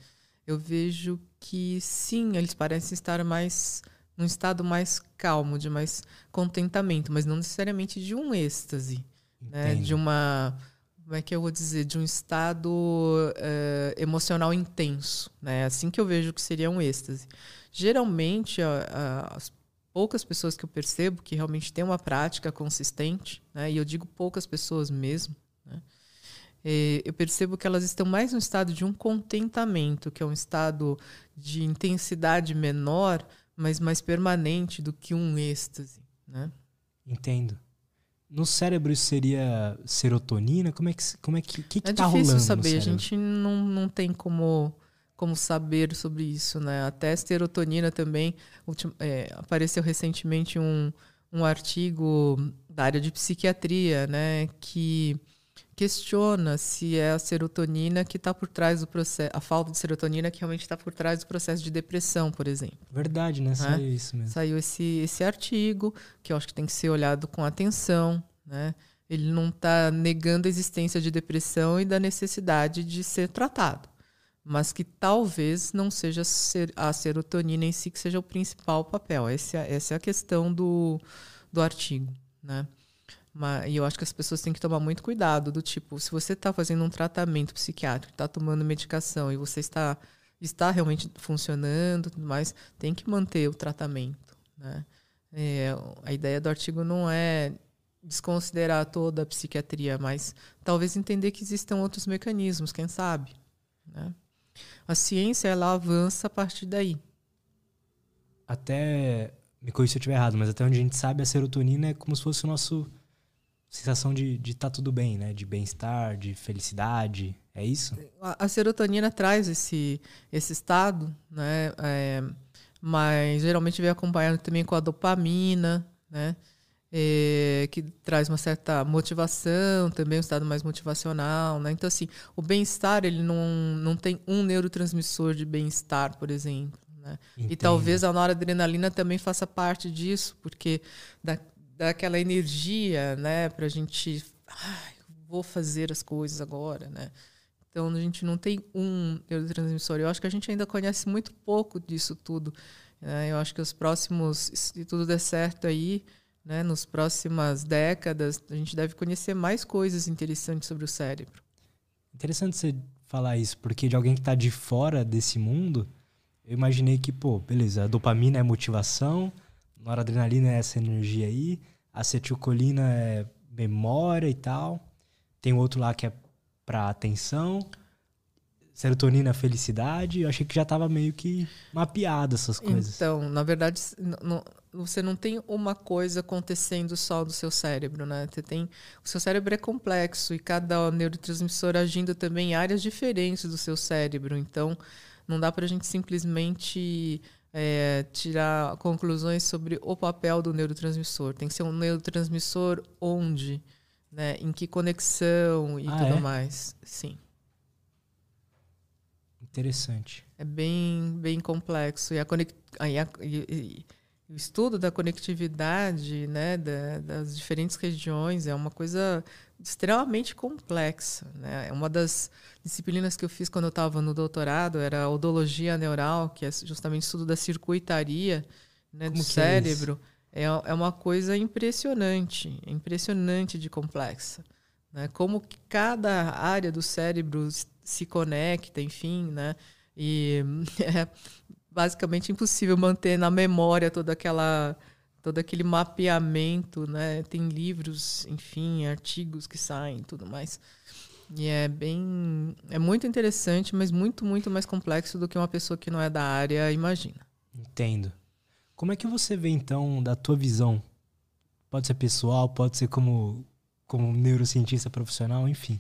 eu vejo que sim, eles parecem estar mais num estado mais calmo, de mais contentamento, mas não necessariamente de um êxtase, né? De uma como é que eu vou dizer, de um estado uh, emocional intenso, né? Assim que eu vejo que seria um êxtase. Geralmente, a, a, as poucas pessoas que eu percebo que realmente têm uma prática consistente, né? E eu digo poucas pessoas mesmo, né? E eu percebo que elas estão mais no estado de um contentamento, que é um estado de intensidade menor, mas mais permanente do que um êxtase, né? Entendo. no cérebro isso seria serotonina? Como é que como é que, que, que é tá difícil rolando saber, a gente não, não tem como como saber sobre isso, né? Até serotonina também é, apareceu recentemente um, um artigo da área de psiquiatria, né, que questiona se é a serotonina que está por trás do processo, a falta de serotonina que realmente está por trás do processo de depressão, por exemplo. Verdade, né? Saiu é? isso mesmo. Saiu esse, esse artigo que eu acho que tem que ser olhado com atenção, né? Ele não está negando a existência de depressão e da necessidade de ser tratado mas que talvez não seja a serotonina em si que seja o principal papel. Essa, é, essa é a questão do, do artigo, né? E eu acho que as pessoas têm que tomar muito cuidado do tipo, se você está fazendo um tratamento psiquiátrico, está tomando medicação e você está está realmente funcionando, mas tem que manter o tratamento, né? É, a ideia do artigo não é desconsiderar toda a psiquiatria, mas talvez entender que existam outros mecanismos, quem sabe, né? A ciência ela avança a partir daí. Até me corrija se eu estiver errado, mas até onde a gente sabe a serotonina é como se fosse o nosso sensação de de estar tá tudo bem, né? De bem-estar, de felicidade, é isso? A, a, serotonina traz esse esse estado, né? É, mas geralmente vem acompanhado também com a dopamina, né? é, que traz uma certa motivação, também um estado mais motivacional, né? Então, assim, o bem-estar, ele não, não tem um neurotransmissor de bem-estar, por exemplo, né? E talvez a noradrenalina também faça parte disso, porque dá, dá aquela energia, né, pra gente, ai, vou fazer as coisas agora, né? Então, a gente não tem um neurotransmissor. Eu acho que a gente ainda conhece muito pouco disso tudo. Né? Eu acho que os próximos, se tudo der certo aí, né, nos próximas décadas, a gente deve conhecer mais coisas interessantes sobre o cérebro. Interessante você falar isso, porque de alguém que está de fora desse mundo, eu imaginei que, pô, beleza, a dopamina é motivação, a noradrenalina é essa energia aí, a acetilcolina é memória e tal, tem outro lá que é para atenção, serotonina, felicidade, eu achei que já estava meio que mapeado essas coisas. Então, na verdade, você não tem uma coisa acontecendo só do seu cérebro, né? Você tem, o seu cérebro é complexo e cada neurotransmissor agindo também em áreas diferentes do seu cérebro. Então, não dá para a gente simplesmente é, tirar conclusões sobre o papel do neurotransmissor. Tem que ser um neurotransmissor onde, né? Em que conexão e ah, tudo é? mais. Sim. Interessante. É bem, bem complexo. E, a conex... e, a... e, o estudo da conectividade né, da, das diferentes regiões é uma coisa extremamente complexa. Né? É uma das disciplinas que eu fiz quando eu estava no doutorado era a odologia neural, que é justamente estudo da circuitaria né, do é cérebro. É, é, uma coisa impressionante, impressionante de complexa. Né? Como cada área do cérebro se conecta, enfim, né? E é basicamente impossível manter na memória toda aquela todo aquele mapeamento, né? Tem livros, enfim, artigos que saem, tudo mais. E é bem, é muito interessante, mas muito, muito mais complexo do que uma pessoa que não é da área imagina. Entendo. Como é que você vê então da tua visão? Pode ser pessoal, pode ser como como neurocientista profissional, enfim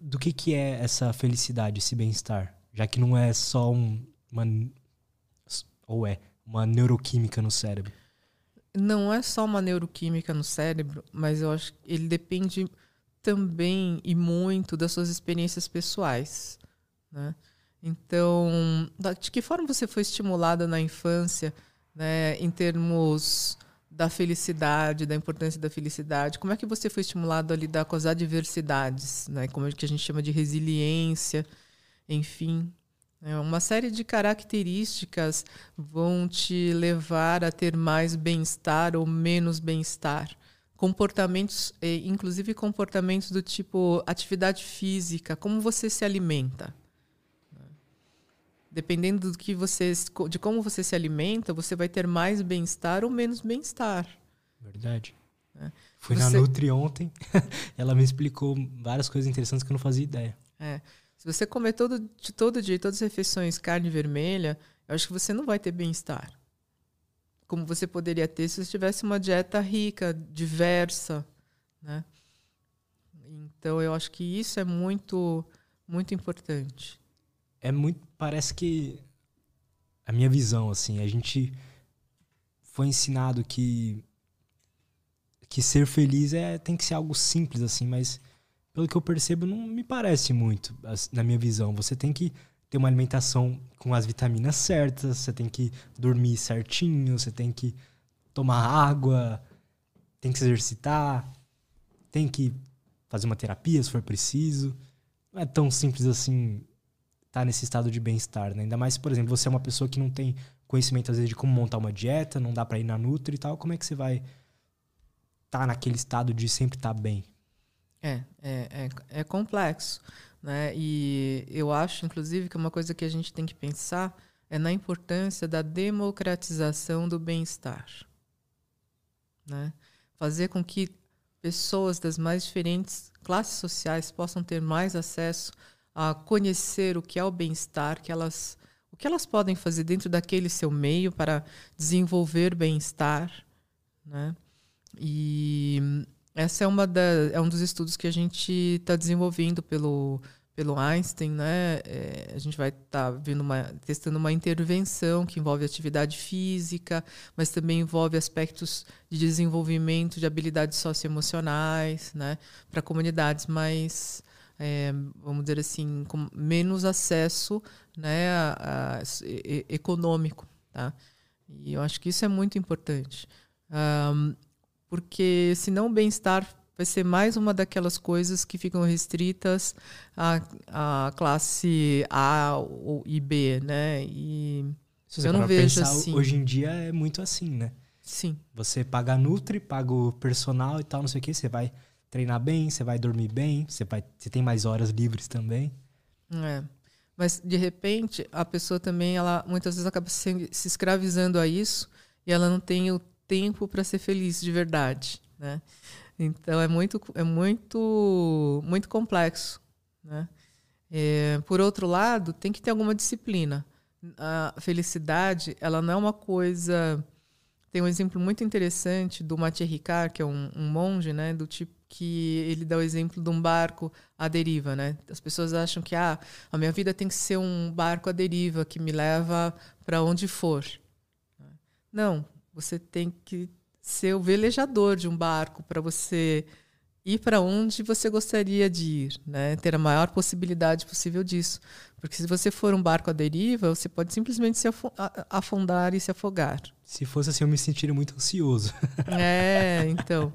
do que, que é essa felicidade, esse bem-estar? Já que não é só um, uma. Ou é uma neuroquímica no cérebro? Não é só uma neuroquímica no cérebro, mas eu acho que ele depende também e muito das suas experiências pessoais. Né? Então, de que forma você foi estimulada na infância, né, em termos da felicidade, da importância da felicidade. Como é que você foi estimulado a lidar com as adversidades, né? Como é que a gente chama de resiliência, enfim. É uma série de características vão te levar a ter mais bem-estar ou menos bem-estar. Comportamentos, inclusive comportamentos do tipo atividade física, como você se alimenta dependendo do que você, de como você se alimenta, você vai ter mais bem-estar ou menos bem-estar. Verdade. É. Fui você... na Nutri ontem, ela me explicou várias coisas interessantes que eu não fazia ideia. É. Se você comer todo, todo dia, todas as refeições, carne vermelha, eu acho que você não vai ter bem-estar. Como você poderia ter se você tivesse uma dieta rica, diversa, né? Então eu acho que isso é muito muito importante. É muito, parece que a minha visão assim, a gente foi ensinado que que ser feliz é tem que ser algo simples assim, mas pelo que eu percebo não me parece muito na minha visão. Você tem que ter uma alimentação com as vitaminas certas, você tem que dormir certinho, você tem que tomar água, tem que se exercitar, tem que fazer uma terapia se for preciso. Não é tão simples assim estar tá nesse estado de bem-estar, né? Ainda mais, por exemplo, você é uma pessoa que não tem conhecimento às vezes de como montar uma dieta, não dá para ir na Nutri e tal, como é que você vai estar tá naquele estado de sempre estar tá bem? É, é, é, é complexo. Né? E eu acho, inclusive, que uma coisa que a gente tem que pensar é na importância da democratização do bem-estar. Né? Fazer com que pessoas das mais diferentes classes sociais possam ter mais acesso a conhecer o que é o bem-estar, que elas, o que elas podem fazer dentro daquele seu meio para desenvolver bem-estar. Né? E essa é uma da, é um dos estudos que a gente está desenvolvendo pelo pelo Einstein, né? É, a gente vai estar tá testando uma intervenção que envolve atividade física, mas também envolve aspectos de desenvolvimento de habilidades socioemocionais, né? Para comunidades mais, é, vamos dizer assim, com menos acesso, né? A, a, econômico, tá? E eu acho que isso é muito importante. Um, porque senão o bem-estar vai ser mais uma daquelas coisas que ficam restritas à, à classe A e B, né? E eu não vejo pensar, assim. Hoje em dia é muito assim, né? Sim. Você paga a Nutri, paga o personal e tal, não sei o que, você vai treinar bem, você vai dormir bem, você, vai, você tem mais horas livres também. É. Mas, de repente, a pessoa também, ela muitas vezes acaba se, se escravizando a isso e ela não tem o tempo para ser feliz de verdade, né? Então é muito é muito muito complexo, né? É, por outro lado, tem que ter alguma disciplina. A felicidade, ela não é uma coisa. Tem um exemplo muito interessante do Mathieu Ricard, que é um, um monge, né? Do tipo que ele dá o exemplo de um barco à deriva, né? As pessoas acham que ah, a minha vida tem que ser um barco à deriva que me leva para onde for. Não, você tem que ser o velejador de um barco para você ir para onde você gostaria de ir, né? Ter a maior possibilidade possível disso. Porque se você for um barco à deriva, você pode simplesmente se afundar e se afogar. Se fosse assim, eu me sentiria muito ansioso. É, então.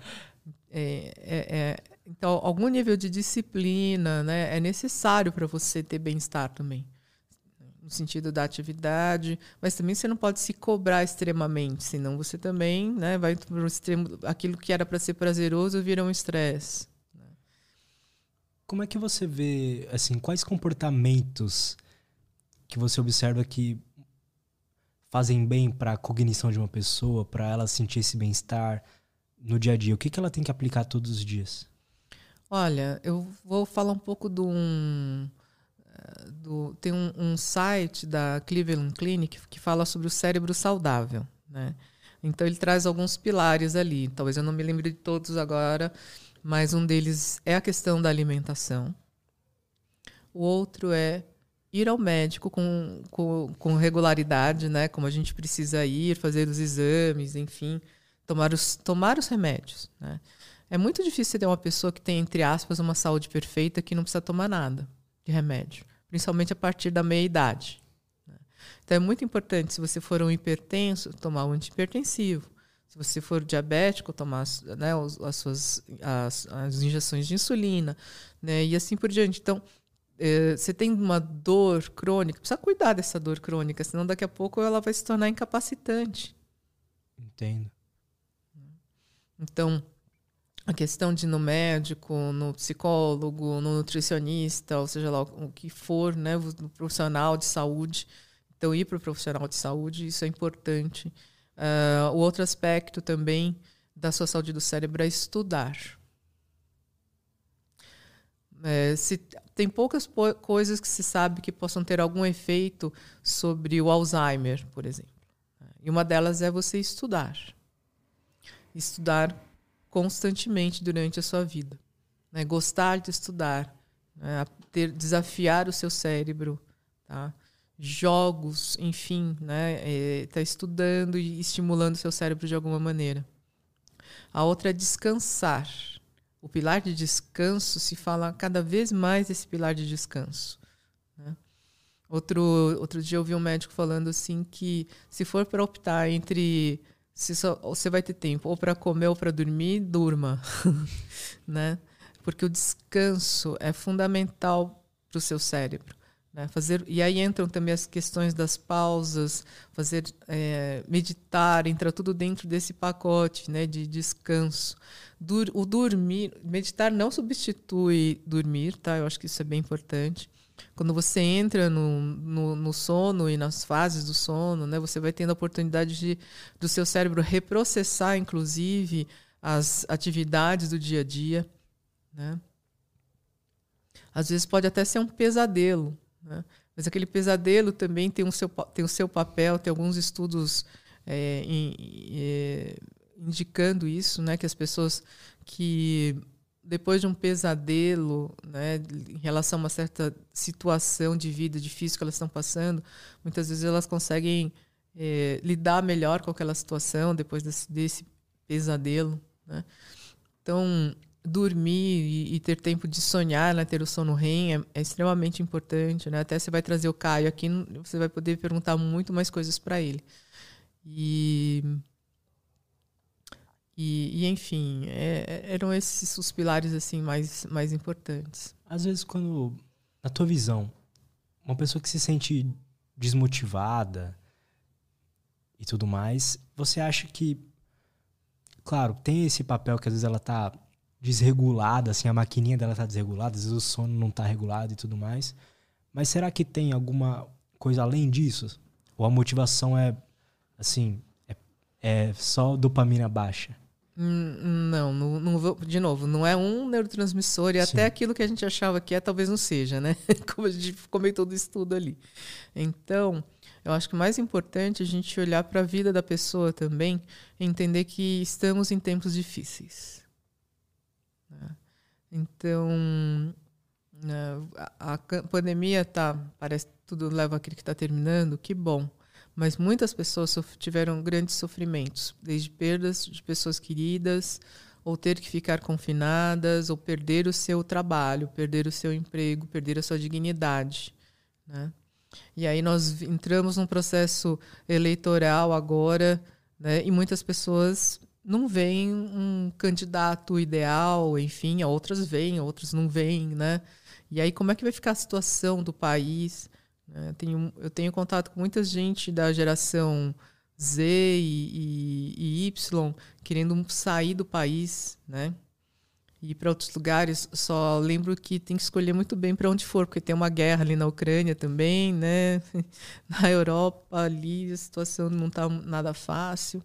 É, é, é, então, algum nível de disciplina né, é necessário para você ter bem-estar também no sentido da atividade, mas também você não pode se cobrar extremamente, senão você também né, vai para o extremo, aquilo que era para ser prazeroso vira um estresse. Né? Como é que você vê, assim, quais comportamentos que você observa que fazem bem para a cognição de uma pessoa, para ela sentir esse bem-estar no dia a dia? O que, que ela tem que aplicar todos os dias? Olha, eu vou falar um pouco de um do, tem um, um, site da Cleveland Clinic que fala sobre o cérebro saudável, né? Então ele traz alguns pilares ali. Talvez eu não me lembre de todos agora, mas um deles é a questão da alimentação. O outro é ir ao médico com, com, com regularidade, né? Como a gente precisa ir, fazer os exames, enfim, tomar os, tomar os remédios, né? É muito difícil ter uma pessoa que tem, entre aspas, uma saúde perfeita que não precisa tomar nada de remédio principalmente a partir da meia-idade. Né? Então é muito importante, se você for um hipertenso, tomar um antihipertensivo. Se você for diabético, tomar né, as suas as, as injeções de insulina, né, e assim por diante. Então, é, você tem uma dor crônica, precisa cuidar dessa dor crônica, senão daqui a pouco ela vai se tornar incapacitante. Entendo. Então, a questão de ir no médico, no psicólogo, no nutricionista, ou seja lá o que for, né, no profissional de saúde. Então, ir para o profissional de saúde, isso é importante. Uh, o outro aspecto também da sua saúde do cérebro é estudar. É, se, tem poucas coisas que se sabe que possam ter algum efeito sobre o Alzheimer, por exemplo. E uma delas é você estudar. Estudar constantemente durante a sua vida. Né? Gostar de estudar, né? ter, desafiar o seu cérebro, tá? jogos, enfim, né? É, tá estudando e estimulando o seu cérebro de alguma maneira. A outra é descansar. O pilar de descanso se fala cada vez mais desse pilar de descanso. Né? Outro, outro dia eu ouvi um médico falando assim que se for para optar entre se só, você vai ter tempo ou para comer ou para dormir, durma, né? Porque o descanso é fundamental para o seu cérebro. Né? Fazer, e aí entram também as questões das pausas, fazer é, meditar, entra tudo dentro desse pacote né, de descanso. Dur, o dormir, meditar não substitui dormir, tá? Eu acho que isso é bem importante. Quando você entra no, no, no, sono e nas fases do sono, né, você vai tendo a oportunidade de, do seu cérebro reprocessar, inclusive, as atividades do dia a dia. Né? Às vezes pode até ser um pesadelo, né? Mas aquele pesadelo também tem, um seu, tem o seu papel, tem alguns estudos é, em, é, indicando isso, né? que as pessoas que depois de um pesadelo, né, em relação a uma certa situação de vida difícil que elas estão passando, muitas vezes elas conseguem é, lidar melhor com aquela situação depois desse, desse pesadelo. Né? Então, dormir e, e, ter tempo de sonhar, né, ter o sono REM é, é, extremamente importante. Né? Até você vai trazer o Caio aqui, você vai poder perguntar muito mais coisas para ele. E, e, e enfim, é, é, eram esses os pilares assim mais, mais importantes. Às vezes, quando, na tua visão, uma pessoa que se sente desmotivada e tudo mais, você acha que, claro, tem esse papel que às vezes ela está desregulada, assim, a maquininha dela tá desregulada, às vezes o sono não tá regulado e tudo mais. Mas será que tem alguma coisa além disso? Ou a motivação é, assim, é, é só dopamina baixa? Hum, não, não, não, de novo, não é um neurotransmissor e Sim. até aquilo que a gente achava que é, talvez não seja, né? Como a gente comentou do estudo ali. Então, eu acho que o mais importante é a gente olhar para a vida da pessoa também, entender que estamos em tempos difíceis. Né? Então, né, a, a pandemia tá, parece tudo leva aquele que está terminando, que bom. Mas muitas pessoas tiveram grandes sofrimentos, desde perdas de pessoas queridas, ou ter que ficar confinadas, ou perder o seu trabalho, perder o seu emprego, perder a sua dignidade. Né? E aí nós entramos num processo eleitoral agora, né? e muitas pessoas não vem um candidato ideal, enfim, outras vêm, outros não vêm, né? E aí como é que vai ficar a situação do país? Né? Tenho, eu tenho contato com muita gente da geração Z e, e, e Y querendo sair do país, né? ir para outros lugares. Só lembro que tem que escolher muito bem para onde for, porque tem uma guerra ali na Ucrânia também, né? Na Europa ali a situação não está nada fácil.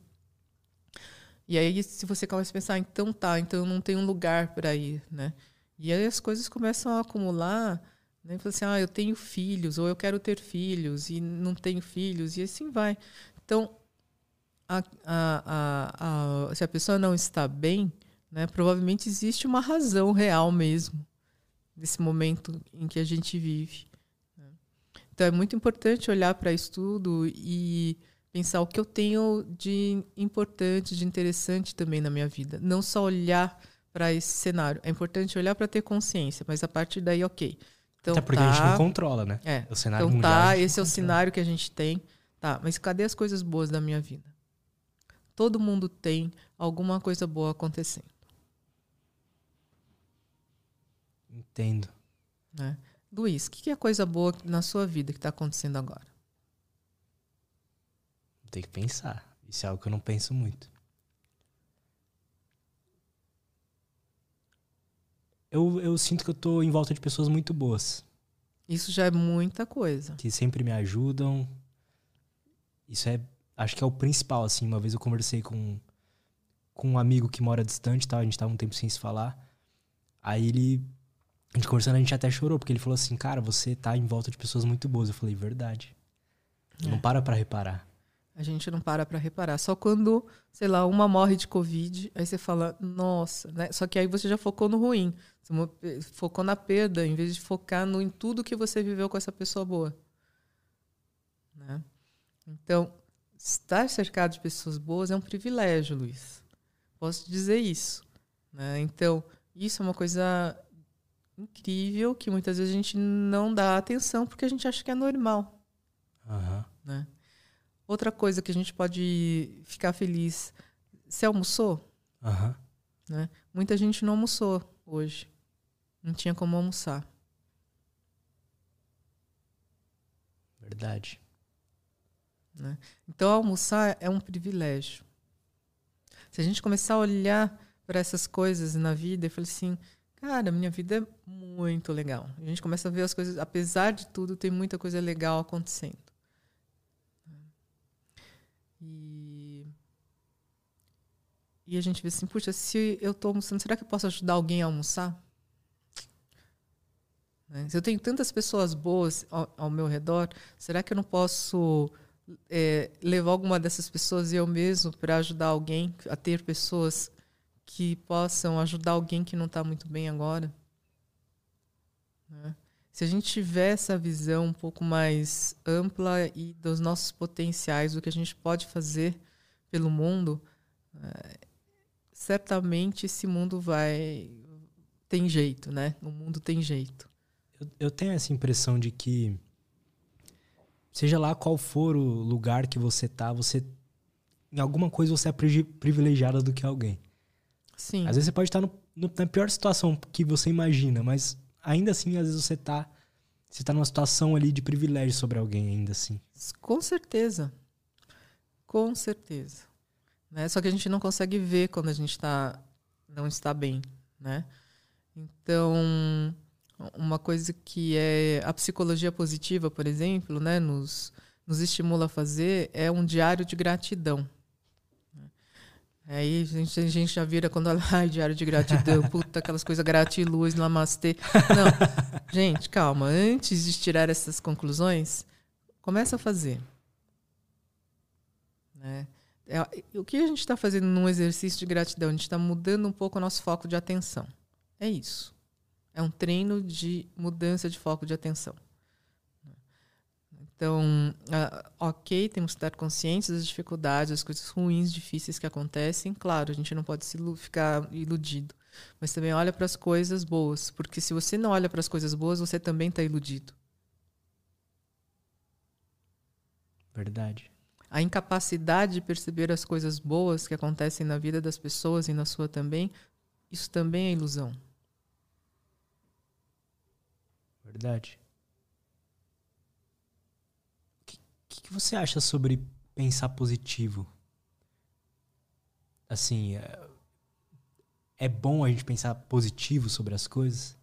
E aí, se você começa a pensar, então tá, então eu não tenho um lugar para ir, né? E aí as coisas começam a acumular, né? Você assim, ah, eu tenho filhos, ou eu quero ter filhos, e não tenho filhos, e assim vai. Então, a, a, a, se a pessoa não está bem, né, provavelmente existe uma razão real mesmo desse momento em que a gente vive. Né? Então, é muito importante olhar para isso tudo e pensar o que eu tenho de importante, de interessante também na minha vida. Não só olhar para esse cenário. É importante olhar para ter consciência, mas a partir daí, ok. Então, Até porque tá, a gente não controla, né? É. O cenário então mundial, tá, esse é o cenário que a gente tem. Tá, mas cadê as coisas boas da minha vida? Todo mundo tem alguma coisa boa acontecendo. Entendo. Né? Luiz, o que é coisa boa na sua vida que está acontecendo agora? Tem que pensar. Isso é algo que eu não penso muito. Eu, eu sinto que eu tô em volta de pessoas muito boas. Isso já é muita coisa. Que sempre me ajudam. Isso é. Acho que é o principal, assim. Uma vez eu conversei com, com um amigo que mora distante, tá? a gente tava um tempo sem se falar. Aí ele. A gente conversando, a gente até chorou, porque ele falou assim: Cara, você tá em volta de pessoas muito boas. Eu falei: Verdade. É. Não para pra reparar. A gente não para para reparar. Só quando, sei lá, uma morre de Covid, aí você fala, nossa, né? Só que aí você já focou no ruim. Você focou na perda, em vez de focar no, em tudo que você viveu com essa pessoa boa. Né? Então, estar cercado de pessoas boas é um privilégio, Luiz. Posso dizer isso. Né? Então, isso é uma coisa incrível que muitas vezes a gente não dá atenção porque a gente acha que é normal. Uhum. Né? Outra coisa que a gente pode ficar feliz. Você almoçou? Uhum. Né? Muita gente não almoçou hoje. Não tinha como almoçar. Verdade. Né? Então, almoçar é um privilégio. Se a gente começar a olhar para essas coisas na vida e falar assim, cara, minha vida é muito legal. A gente começa a ver as coisas, apesar de tudo, tem muita coisa legal acontecendo. E, e a gente vê assim, puxa, se eu estou almoçando, será que eu posso ajudar alguém a almoçar? Né? Se eu tenho tantas pessoas boas ao, ao meu redor, será que eu não posso é, levar alguma dessas pessoas eu mesmo para ajudar alguém a ter pessoas que possam ajudar alguém que não está muito bem agora? Né? Se a gente tiver essa visão um pouco mais ampla e dos nossos potenciais, do que a gente pode fazer pelo mundo, é, certamente esse mundo vai tem jeito, né? O mundo tem jeito. Eu, eu tenho essa impressão de que seja lá qual for o lugar que você tá, você em alguma coisa você é privilegiada do que alguém. Sim. Às vezes você pode estar no, no, na pior situação que você imagina, mas ainda assim, às vezes você tá, você tá numa situação ali de privilégio sobre alguém, ainda assim. Com certeza. Com certeza. Né? Só que a gente não consegue ver quando a gente tá, não está bem, né? Então, uma coisa que é a psicologia positiva, por exemplo, né, nos, nos estimula a fazer é um diário de gratidão. Aí a gente, a gente já vira quando ela, ai, diário de gratidão, puta, aquelas coisas gratiluz, namastê. Não, gente, calma. Antes de tirar essas conclusões, começa a fazer. Né? É, o que a gente está fazendo num exercício de gratidão? A gente está mudando um pouco o nosso foco de atenção. É isso. É um treino de mudança de foco de atenção. Então, uh, ok, temos que estar conscientes das dificuldades, das coisas ruins, difíceis que acontecem. Claro, a gente não pode se ficar iludido. Mas também olha para as coisas boas. Porque se você não olha para as coisas boas, você também está iludido. Verdade. A incapacidade de perceber as coisas boas que acontecem na vida das pessoas e na sua também, isso também é ilusão. Verdade. O que, que, você acha sobre pensar positivo? Assim, é, é bom a gente pensar positivo sobre as coisas?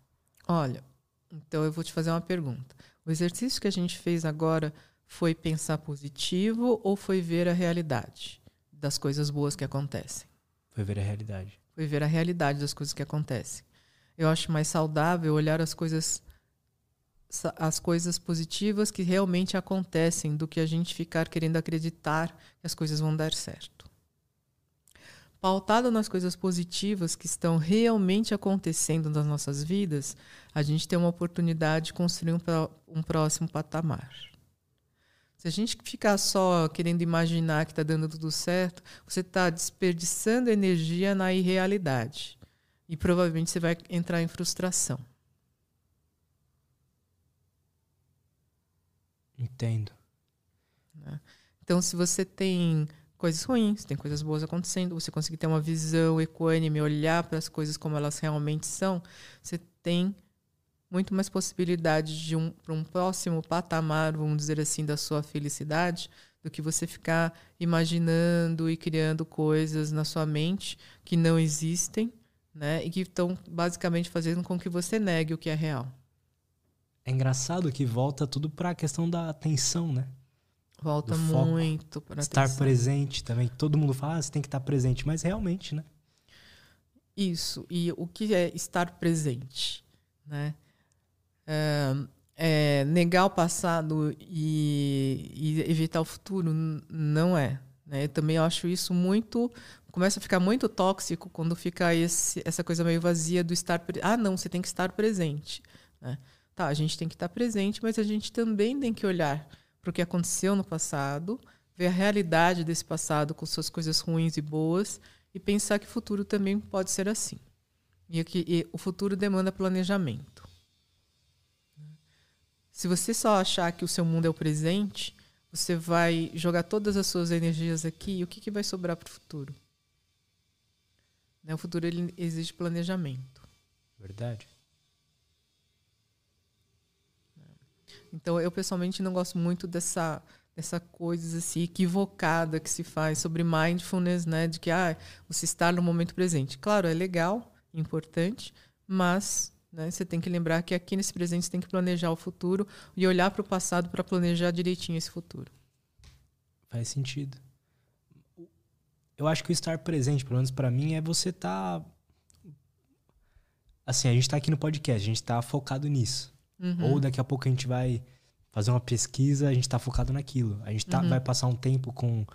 Olha, então eu vou te fazer uma pergunta. O exercício que a gente fez agora foi pensar positivo ou foi ver a realidade das coisas boas que acontecem? Foi ver a realidade. Foi ver a realidade das coisas que acontecem. Eu acho mais saudável olhar as coisas as coisas positivas que realmente acontecem do que a gente ficar querendo acreditar que as coisas vão dar certo. Pautado nas coisas positivas que estão realmente acontecendo nas nossas vidas, a gente tem uma oportunidade de construir um, um próximo patamar. Se a gente ficar só querendo imaginar que está dando tudo certo, você está desperdiçando energia na irrealidade. E provavelmente você vai entrar em frustração. Entendo. Né? Então, se você tem coisas ruins, tem coisas boas acontecendo, você conseguir ter uma visão equânime, olhar para as coisas como elas realmente são, você tem muito mais possibilidade de um um próximo patamar, vamos dizer assim, da sua felicidade, do que você ficar imaginando e criando coisas na sua mente que não existem, né? E que estão basicamente fazendo com que você negue o que é real. É engraçado que volta tudo para a questão da atenção, né? Volta muito para estar atenção. presente também. Todo mundo fala, ah, você tem que estar presente, mas realmente, né? Isso. E o que é estar presente, né? É, é, negar o passado e, e evitar o futuro não é. Né? Eu também acho isso muito. Começa a ficar muito tóxico quando fica esse, essa coisa meio vazia do estar. Ah, não, você tem que estar presente. Né? Tá, a gente tem que estar presente, mas a gente também tem que olhar para o que aconteceu no passado, ver a realidade desse passado com suas coisas ruins e boas e pensar que o futuro também pode ser assim. E que e o futuro demanda planejamento. Se você só achar que o seu mundo é o presente, você vai jogar todas as suas energias aqui e o que, que vai sobrar para o futuro? Né, o futuro ele exige planejamento. Verdade. Então, eu pessoalmente não gosto muito dessa dessa coisa assim equivocada que se faz sobre mindfulness, né, de que ah, você está no momento presente. Claro, é legal, importante, mas né? Você tem que lembrar que aqui nesse presente você tem que planejar o futuro e olhar para o passado para planejar direitinho esse futuro. Faz sentido. Eu acho que o estar presente, pelo menos para mim, é você estar. Tá... Assim, a gente está aqui no podcast, a gente está focado nisso. Uhum. Ou daqui a pouco a gente vai fazer uma pesquisa, a gente está focado naquilo. A gente tá, uhum. vai passar um tempo com,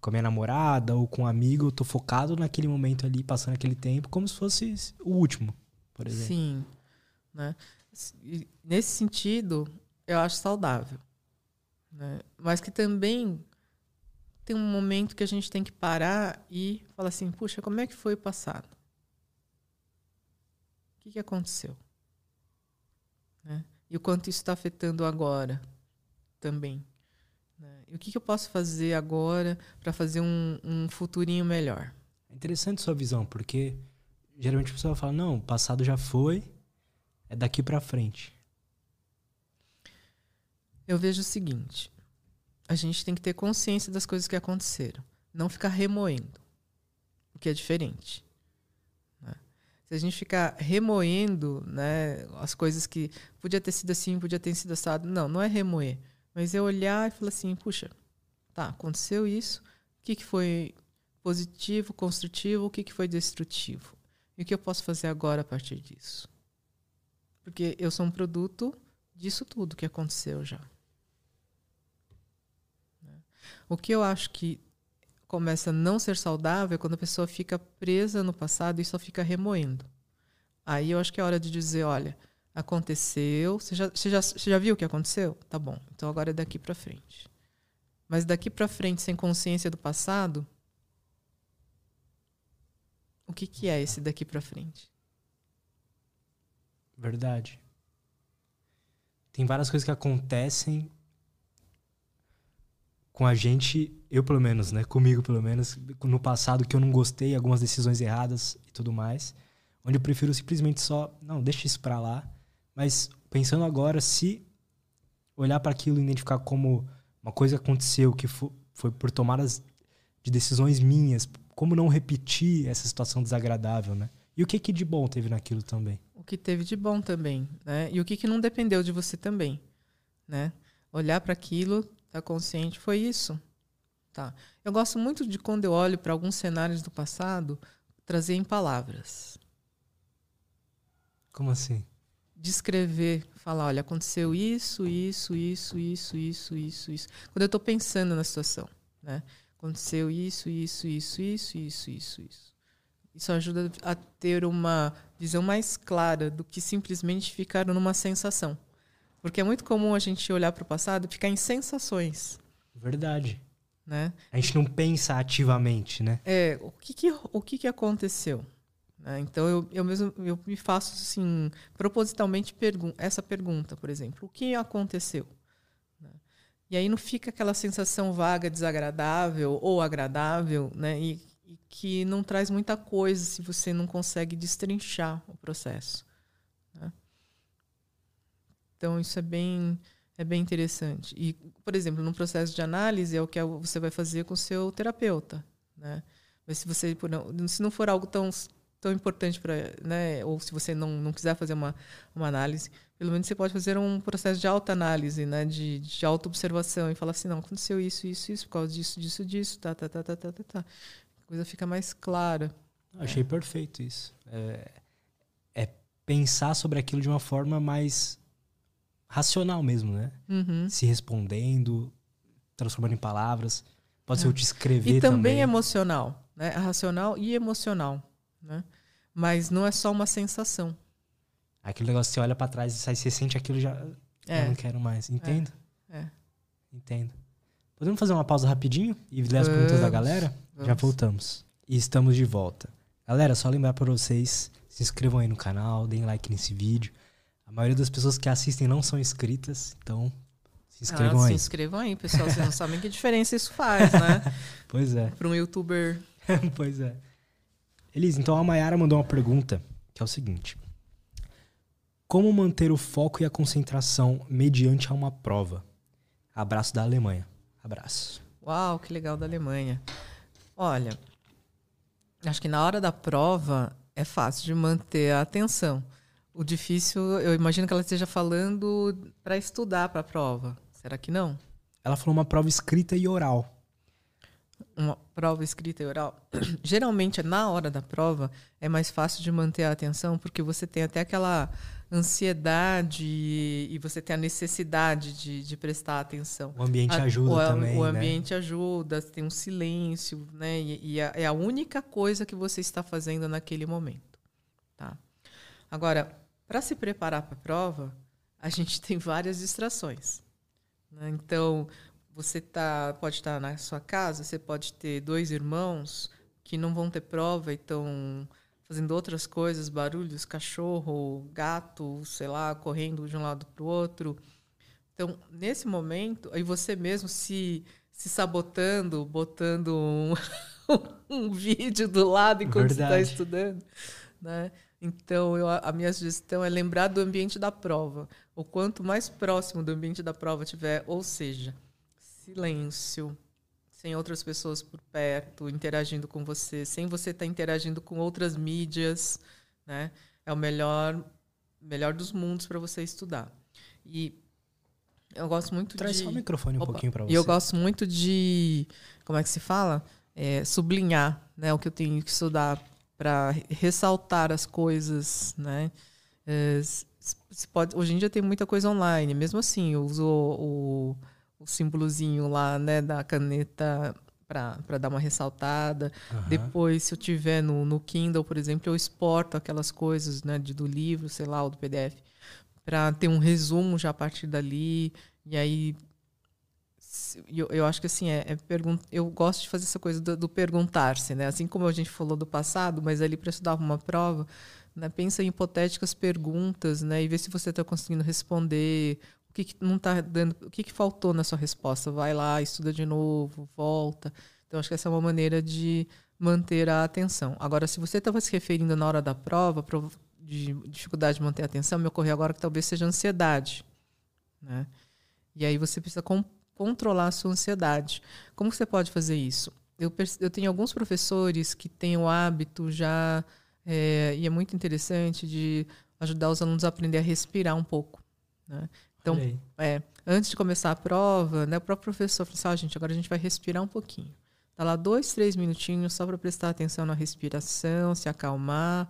com a minha namorada ou com um amigo, eu tô focado naquele momento ali, passando aquele tempo, como se fosse o último por exemplo. Sim. Né? Nesse sentido, eu acho saudável. Né? Mas que também tem um momento que a gente tem que parar e falar assim: puxa, como é que foi o passado? O que, que aconteceu? Né? E o quanto isso está afetando agora também. Né? E o que, que eu posso fazer agora para fazer um, um futurinho melhor? É interessante sua visão, porque geralmente a pessoa fala: não, o passado já foi, é daqui para frente. Eu vejo o seguinte: a gente tem que ter consciência das coisas que aconteceram, não ficar remoendo, o que é diferente. Se a gente ficar remoendo né, as coisas que podia ter sido assim, podia ter sido assado, não, não é remoer, mas é olhar e falar assim: puxa, tá, aconteceu isso, o que, que foi positivo, construtivo, o que, que foi destrutivo. E o que eu posso fazer agora a partir disso? Porque eu sou um produto disso tudo que aconteceu já. Né? O que eu acho que começa a não ser saudável é quando a pessoa fica presa no passado e só fica remoendo. Aí eu acho que é hora de dizer, olha, aconteceu, você já, você já, você já viu o que aconteceu? Tá bom, então agora é daqui para frente. Mas daqui para frente, sem consciência do passado, o que, que é esse daqui para frente? Verdade. Tem várias coisas que acontecem com a gente, eu pelo menos, né? Comigo pelo menos, no passado que eu não gostei, algumas decisões erradas e tudo mais, onde eu prefiro simplesmente só, não, deixa isso para lá. Mas pensando agora, se olhar para aquilo e identificar como uma coisa aconteceu que foi por tomadas de decisões minhas, como não repetir essa situação desagradável, né? E o que, que de bom teve naquilo também? O que teve de bom também, né? E o que, que não dependeu de você também, né? Olhar para aquilo, tá consciente, foi isso. Tá. Eu gosto muito de quando eu olho para alguns cenários do passado, trazer em palavras. Como assim? Descrever, falar, olha, aconteceu isso, isso, isso, isso, isso, isso, isso. Quando eu estou pensando na situação, né? aconteceu isso, isso, isso, isso, isso, isso, isso. Isso ajuda a ter uma visão mais clara do que simplesmente ficar numa sensação. Porque é muito comum a gente olhar para o passado e ficar em sensações. Verdade. Né? A gente não pensa ativamente, né? É, o que, que o que, que aconteceu? Né? Então eu, eu mesmo eu me faço assim propositalmente pergun essa pergunta, por exemplo, o que aconteceu? E aí não fica aquela sensação vaga, desagradável ou agradável, né? E, e que não traz muita coisa se você não consegue destrinchar o processo. Então isso é bem é bem interessante. E, por exemplo, no processo de análise é o que você vai fazer com o seu terapeuta, né? Mas se você se não for algo tão tão importante para, né, ou se você não, não quiser fazer uma, uma análise, pelo menos você pode fazer um processo de autoanálise, né, de, de autoobservação e falar assim, não, aconteceu isso, isso, isso, por causa disso, disso, disso, tá, tá, tá, tá, tá, tá, tá. A coisa fica mais clara. Achei é. perfeito isso. É, é, pensar sobre aquilo de uma forma mais racional mesmo, né? Uhum. Se respondendo, transformando em palavras. Pode ser eu te escrever E também, também. emocional, né? Racional e emocional, né? Mas não é só uma sensação. Aquele negócio que você olha pra trás e sai, você sente aquilo já. É. Eu não quero mais. Entendo? É. Entendo. Podemos fazer uma pausa rapidinho e ler as perguntas da Vamos, galera? Já vamos. voltamos. E estamos de volta. Galera, só lembrar pra vocês, se inscrevam aí no canal, deem like nesse vídeo. A maioria das pessoas que assistem não são inscritas, então se inscrevam ah, aí. Se inscrevam aí, pessoal. Vocês não sabem que diferença isso faz, né? Pois é. Para um youtuber. pois é. Elise, então a Mayara mandou uma pergunta, que é o seguinte. Como manter o foco e a concentração mediante a uma prova? Abraço da Alemanha. Abraço. Uau, que legal da Alemanha. Olha, acho que na hora da prova é fácil de manter a atenção. O difícil, eu imagino que ela esteja falando para estudar para a prova. Será que não? Ela falou uma prova escrita e oral. Uma prova escrita e oral. Geralmente, na hora da prova, é mais fácil de manter a atenção, porque você tem até aquela ansiedade e você tem a necessidade de, de prestar atenção. O ambiente A- ajuda o, também, O né? ambiente ajuda, tem um silêncio, né? E, e é é a única coisa que você está fazendo naquele momento, tá? Agora, para se preparar para a prova, a gente tem várias distrações. né? Então, você tá, pode estar na sua casa, você pode ter dois irmãos que não vão ter prova e estão fazendo outras coisas, barulhos, cachorro, gato, sei lá, correndo de um lado para o outro. Então, nesse momento, aí você mesmo se, se sabotando, botando um, um vídeo do lado enquanto você está estudando. Né? Então, eu, a minha sugestão é lembrar do ambiente da prova. O quanto mais próximo do ambiente da prova tiver, ou seja, silêncio, sem outras pessoas por perto, interagindo com você, sem você estar interagindo com outras mídias, né? É o melhor, melhor dos mundos para você estudar. E eu gosto muito Traz de... só o microfone um Opa. pouquinho pra você. E eu gosto muito de, como é que se fala? É, sublinhar né, o que eu tenho que estudar para ressaltar as coisas, né? É, pode, hoje em dia tem muita coisa online, mesmo assim, eu uso o, o símbolozinho lá, né, da caneta para dar uma ressaltada. Aham. Depois, se eu tiver no, no Kindle, por exemplo, eu exporto aquelas coisas né, de, do livro, sei lá, ou do PDF, para ter um resumo já a partir dali. E aí, eu, eu acho que assim, é, é pergun eu gosto de fazer essa coisa do, do perguntar-se, né? Assim como a gente falou do passado, mas ali para estudar uma prova, né, pensa em hipotéticas perguntas, né? E ver se você está conseguindo responder. O que, que não tá dando, o que, que faltou na sua resposta? Vai lá, estuda de novo, volta. Então, acho que essa é uma maneira de manter a atenção. Agora, se você estava se referindo na hora da prova, de dificuldade de manter a atenção, me ocorreu agora que talvez seja ansiedade. Né? E aí você precisa con- controlar a sua ansiedade. Como você pode fazer isso? Eu, eu tenho alguns professores que têm o hábito já, é, e é muito interessante, de ajudar os alunos a aprender a respirar um pouco. Né? Então, é, antes de começar a prova, né, o próprio professor falou assim: ah, gente, agora a gente vai respirar um pouquinho. Tá lá dois, três minutinhos só para prestar atenção na respiração, se acalmar.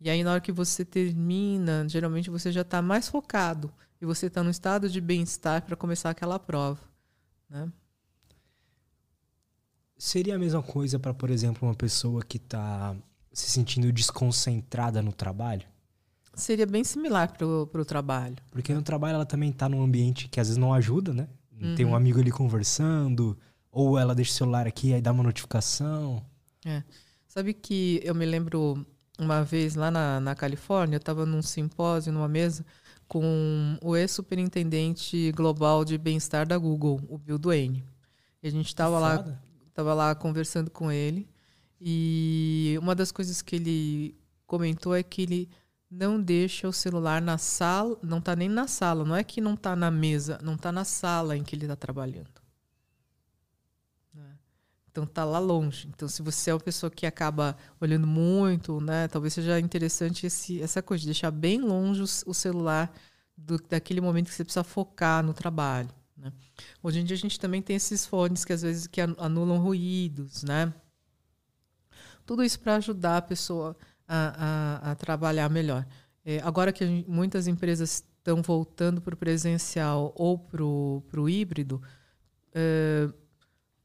E aí, na hora que você termina, geralmente você já está mais focado e você está num estado de bem-estar para começar aquela prova. Né? Seria a mesma coisa pra, por exemplo, uma pessoa que tá se sentindo desconcentrada no trabalho? Seria bem similar para o trabalho. Porque no trabalho ela também tá num ambiente que às vezes não ajuda, né? Tem Uhum. um amigo ali conversando, ou ela deixa o celular aqui aí dá uma notificação. Sabe que eu me lembro uma vez lá na, na Califórnia, eu estava num simpósio, numa mesa, com o ex-superintendente global de bem-estar da Google, o Bill Duane. E a gente estava lá, tava lá conversando com ele. E uma das coisas que ele comentou é que ele não deixa o celular na sala, não está nem na sala, não é que não está na mesa, não está na sala em que ele está trabalhando. Então tá lá longe. Então se você é uma pessoa que acaba olhando muito, né, talvez seja interessante esse, essa coisa de deixar bem longe o, celular do, daquele momento que você precisa focar no trabalho. Né? Hoje em dia a gente também tem esses fones que às vezes que anu- anulam ruídos, né? Tudo isso para ajudar a pessoa a, a, a trabalhar melhor. É, agora que gente- muitas empresas estão voltando para o presencial ou para o híbrido, uh,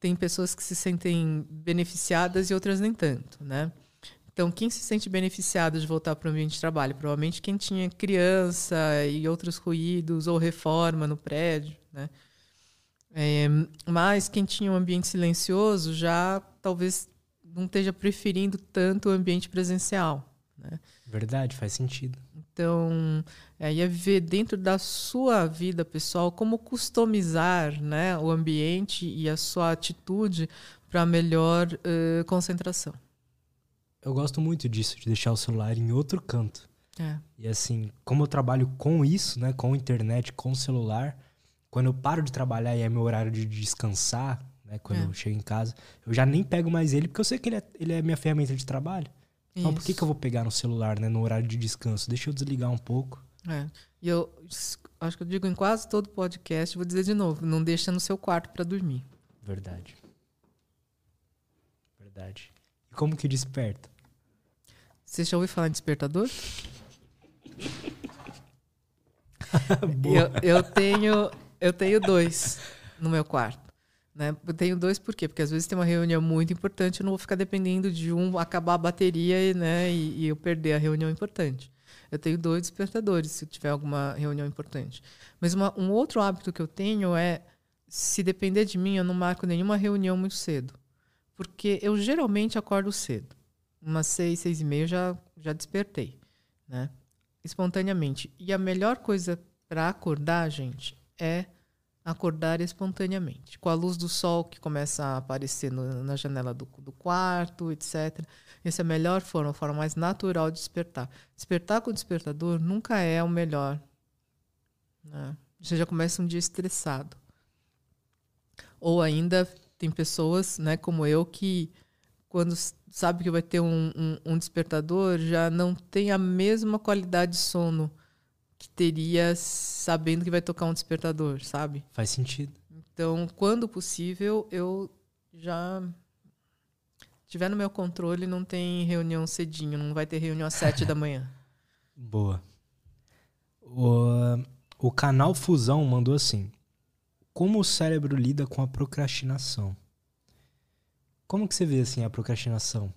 tem pessoas que se sentem beneficiadas e outras nem tanto, né? Então, quem se sente beneficiado de voltar para o ambiente de trabalho? Provavelmente quem tinha criança e outros ruídos ou reforma no prédio, né? É, mas quem tinha um ambiente silencioso já talvez não esteja preferindo tanto o ambiente presencial. Né? Verdade, faz sentido. Então, aí é ver dentro da sua vida pessoal como customizar né, o ambiente e a sua atitude para melhor uh, concentração. Eu gosto muito disso, de deixar o celular em outro canto. É. E assim, como eu trabalho com isso, né, com internet, com celular, quando eu paro de trabalhar e é meu horário de descansar, né, quando é. eu chego em casa, eu já nem pego mais ele, porque eu sei que ele é, ele é minha ferramenta de trabalho. Então, por que, que eu vou pegar no celular, né, no horário de descanso? Deixa eu desligar um pouco. É. E eu acho que eu digo em quase todo podcast, vou dizer de novo, não deixa no seu quarto para dormir. Verdade. Verdade. E como que desperta? Você já ouviu falar em despertador? eu, eu, tenho, eu tenho dois no meu quarto. Né? Eu tenho dois por quê? Porque às vezes tem uma reunião muito importante, eu não vou ficar dependendo de um acabar a bateria né, e, e eu perder a reunião importante. Eu tenho dois despertadores se tiver alguma reunião importante. Mas uma, um outro hábito que eu tenho é, se depender de mim, eu não marco nenhuma reunião muito cedo. Porque eu geralmente acordo cedo umas seis, seis e meia já, já despertei, né? Espontaneamente. E a melhor coisa para acordar, gente, é acordar espontaneamente. Com a luz do sol que começa a aparecer no, na janela do, do quarto, etc. Essa é a melhor forma, a forma mais natural de despertar. Despertar com o despertador nunca é o melhor. Né? Você já começa um dia estressado. Ou ainda tem pessoas, né, como eu, que quando sabe que vai ter um, um, um, despertador, já não tem a mesma qualidade de sono que teria sabendo que vai tocar um despertador, sabe? Faz sentido. Então, quando possível, eu já tiver no meu controle, não tem reunião cedinho, não vai ter reunião às sete da manhã. Boa. O, o canal Fusão mandou assim: Como o cérebro lida com a procrastinação? Como que você vê assim a procrastinação?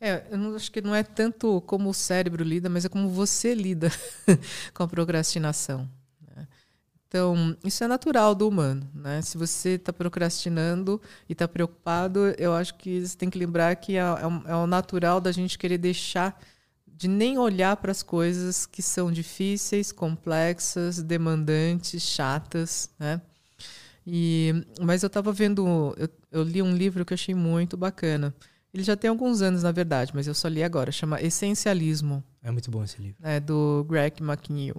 É, eu não, acho que não é tanto como o cérebro lida, mas é como você lida com a procrastinação. Né? Então, isso é natural do humano. Né? Se você está procrastinando e está preocupado, eu acho que você tem que lembrar que é, é, é o natural da gente querer deixar de nem olhar para as coisas que são difíceis, complexas, demandantes, chatas, né? E, mas eu estava vendo, eu, eu, li um livro que eu achei muito bacana. Ele já tem alguns anos, na verdade, mas eu só li agora. Chama Essencialismo. É muito bom esse livro. É do Greg McNeil.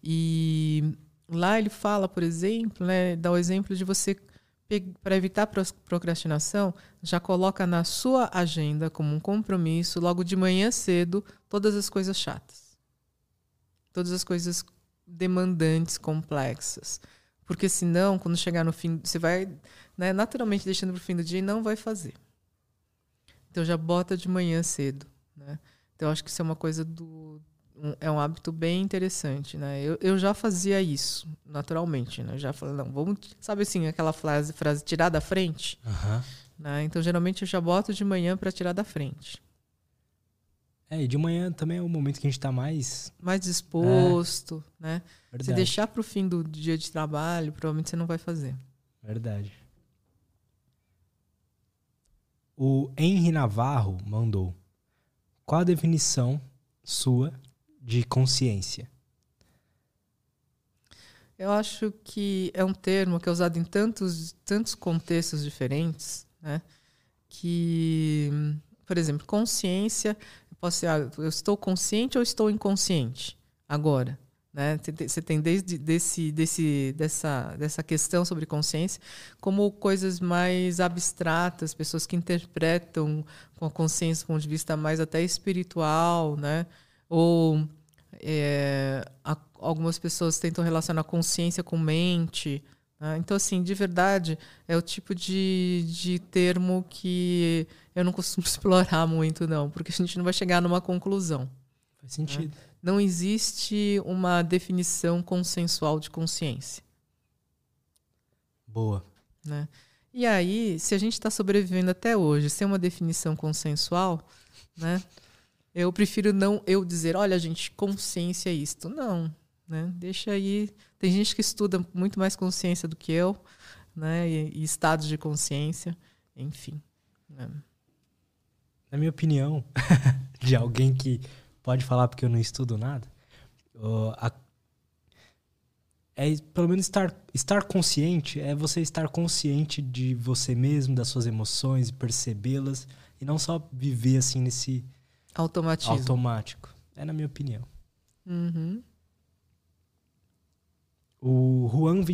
E lá ele fala, por exemplo, né, dá o exemplo de você para evitar procrastinação, já coloca na sua agenda como um compromisso, logo de manhã cedo, todas as coisas chatas. Todas as coisas demandantes, complexas. Porque senão, quando chegar no fim, você vai né, naturalmente deixando para o fim do dia e não vai fazer. Então já bota de manhã cedo. Né? Então acho que isso é uma coisa do. Um, é um hábito bem interessante. Né? Eu, eu já fazia isso, naturalmente. Né? Eu já falei, não, vamos. Sabe assim, aquela frase, frase tirar da frente? Uhum. Né? Então geralmente eu já boto de manhã para tirar da frente. É, e de manhã também é o momento que a gente está mais. Mais disposto, é. né? Verdade. Se deixar para o fim do dia de trabalho, provavelmente você não vai fazer. Verdade. O Henry Navarro mandou: Qual a definição sua de consciência? Eu acho que é um termo que é usado em tantos, tantos contextos diferentes, né? Que, por exemplo, consciência Posso ser, ah, eu estou consciente ou estou inconsciente agora? Né? Você tem desde desse, desse, dessa, dessa questão sobre consciência como coisas mais abstratas, pessoas que interpretam com a consciência do ponto de vista mais até espiritual, né? ou é, a, algumas pessoas tentam relacionar consciência com mente. Né? Então, assim, de verdade, é o tipo de, de termo que eu não costumo explorar muito, não, porque a gente não vai chegar numa conclusão. Faz sentido. Né? Não existe uma definição consensual de consciência. Boa. Né? E aí, se a gente está sobrevivendo até hoje sem uma definição consensual, né? Eu prefiro não eu dizer, olha, gente, consciência é isto. Não, né? Deixa aí. Tem gente que estuda muito mais consciência do que eu, né? E, e estados de consciência, enfim. Né? Na minha opinião, de alguém que pode falar porque eu não estudo nada, a, é pelo menos estar, estar consciente é você estar consciente de você mesmo, das suas emoções, percebê-las e não só viver assim nesse automatismo. automático. É na minha opinião. Uhum. O Juan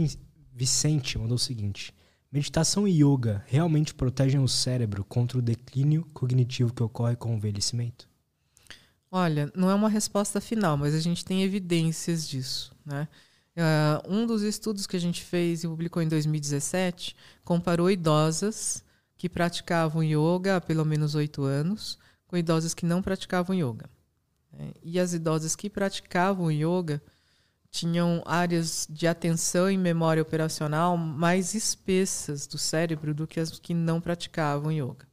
Vicente mandou o seguinte: Meditação e yoga realmente protegem o cérebro contra o declínio cognitivo que ocorre com o envelhecimento? Olha, não é uma resposta final, mas a gente tem evidências disso, né? Uh, um dos estudos que a gente fez e publicou em 2017 comparou idosas que praticavam yoga há pelo menos oito anos com idosas que não praticavam yoga. Né? E as idosas que praticavam yoga tinham áreas de atenção e memória operacional mais espessas do cérebro do que as que não praticavam yoga.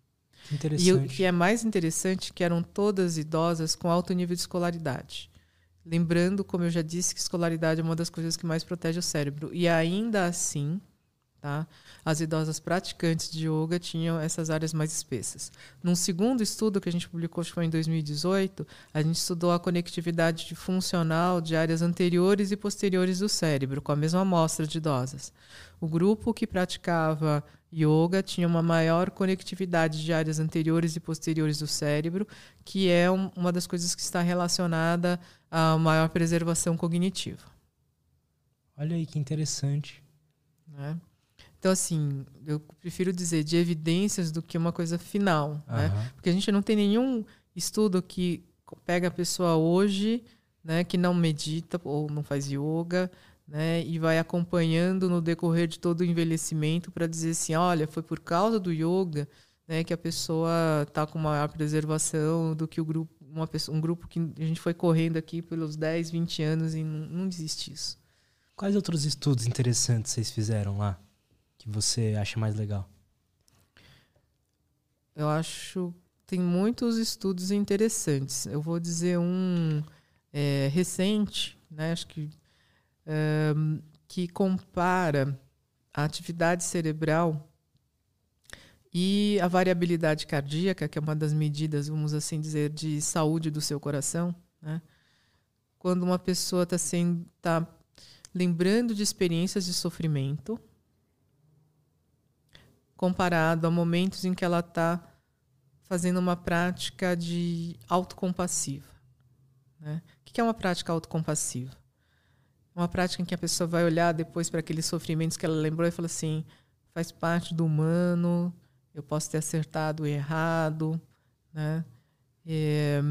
E o que é mais interessante que eram todas idosas com alto nível de escolaridade. Lembrando, como eu já disse, que escolaridade é uma das coisas que mais protege o cérebro. E ainda assim, tá? as idosas praticantes de yoga tinham essas áreas mais espessas. Num segundo estudo que a gente publicou, acho que foi em 2018, a gente estudou a conectividade funcional de áreas anteriores e posteriores do cérebro, com a mesma amostra de idosas. O grupo que praticava yoga tinha uma maior conectividade de áreas anteriores e posteriores do cérebro, que é um, uma das coisas que está relacionada à maior preservação cognitiva. Olha aí que interessante. Né? Então, assim, eu prefiro dizer de evidências do que uma coisa final, uhum. né? Porque a gente não tem nenhum estudo que pega a pessoa hoje, né, que não medita ou não faz yoga, né, e vai acompanhando no decorrer de todo o envelhecimento para dizer assim, olha, foi por causa do yoga, né, que a pessoa está com maior preservação do que o grupo, uma pessoa, um grupo que a gente foi correndo aqui pelos 10, 20 anos e não, não existe isso. Quais outros estudos interessantes vocês fizeram lá? que você acha mais legal? Eu acho tem muitos estudos interessantes. Eu vou dizer um é, recente, né? Acho que que compara a atividade cerebral e a variabilidade cardíaca, que é uma das medidas, vamos assim dizer, de saúde do seu coração, né? Quando uma pessoa está tá lembrando de experiências de sofrimento, comparado a momentos em que ela está fazendo uma prática de autocompassiva. Né? O que é uma prática autocompassiva? Uma prática em que a pessoa vai olhar depois para aqueles sofrimentos que ela lembrou e fala assim: faz parte do humano, eu posso ter acertado ou errado, né? É,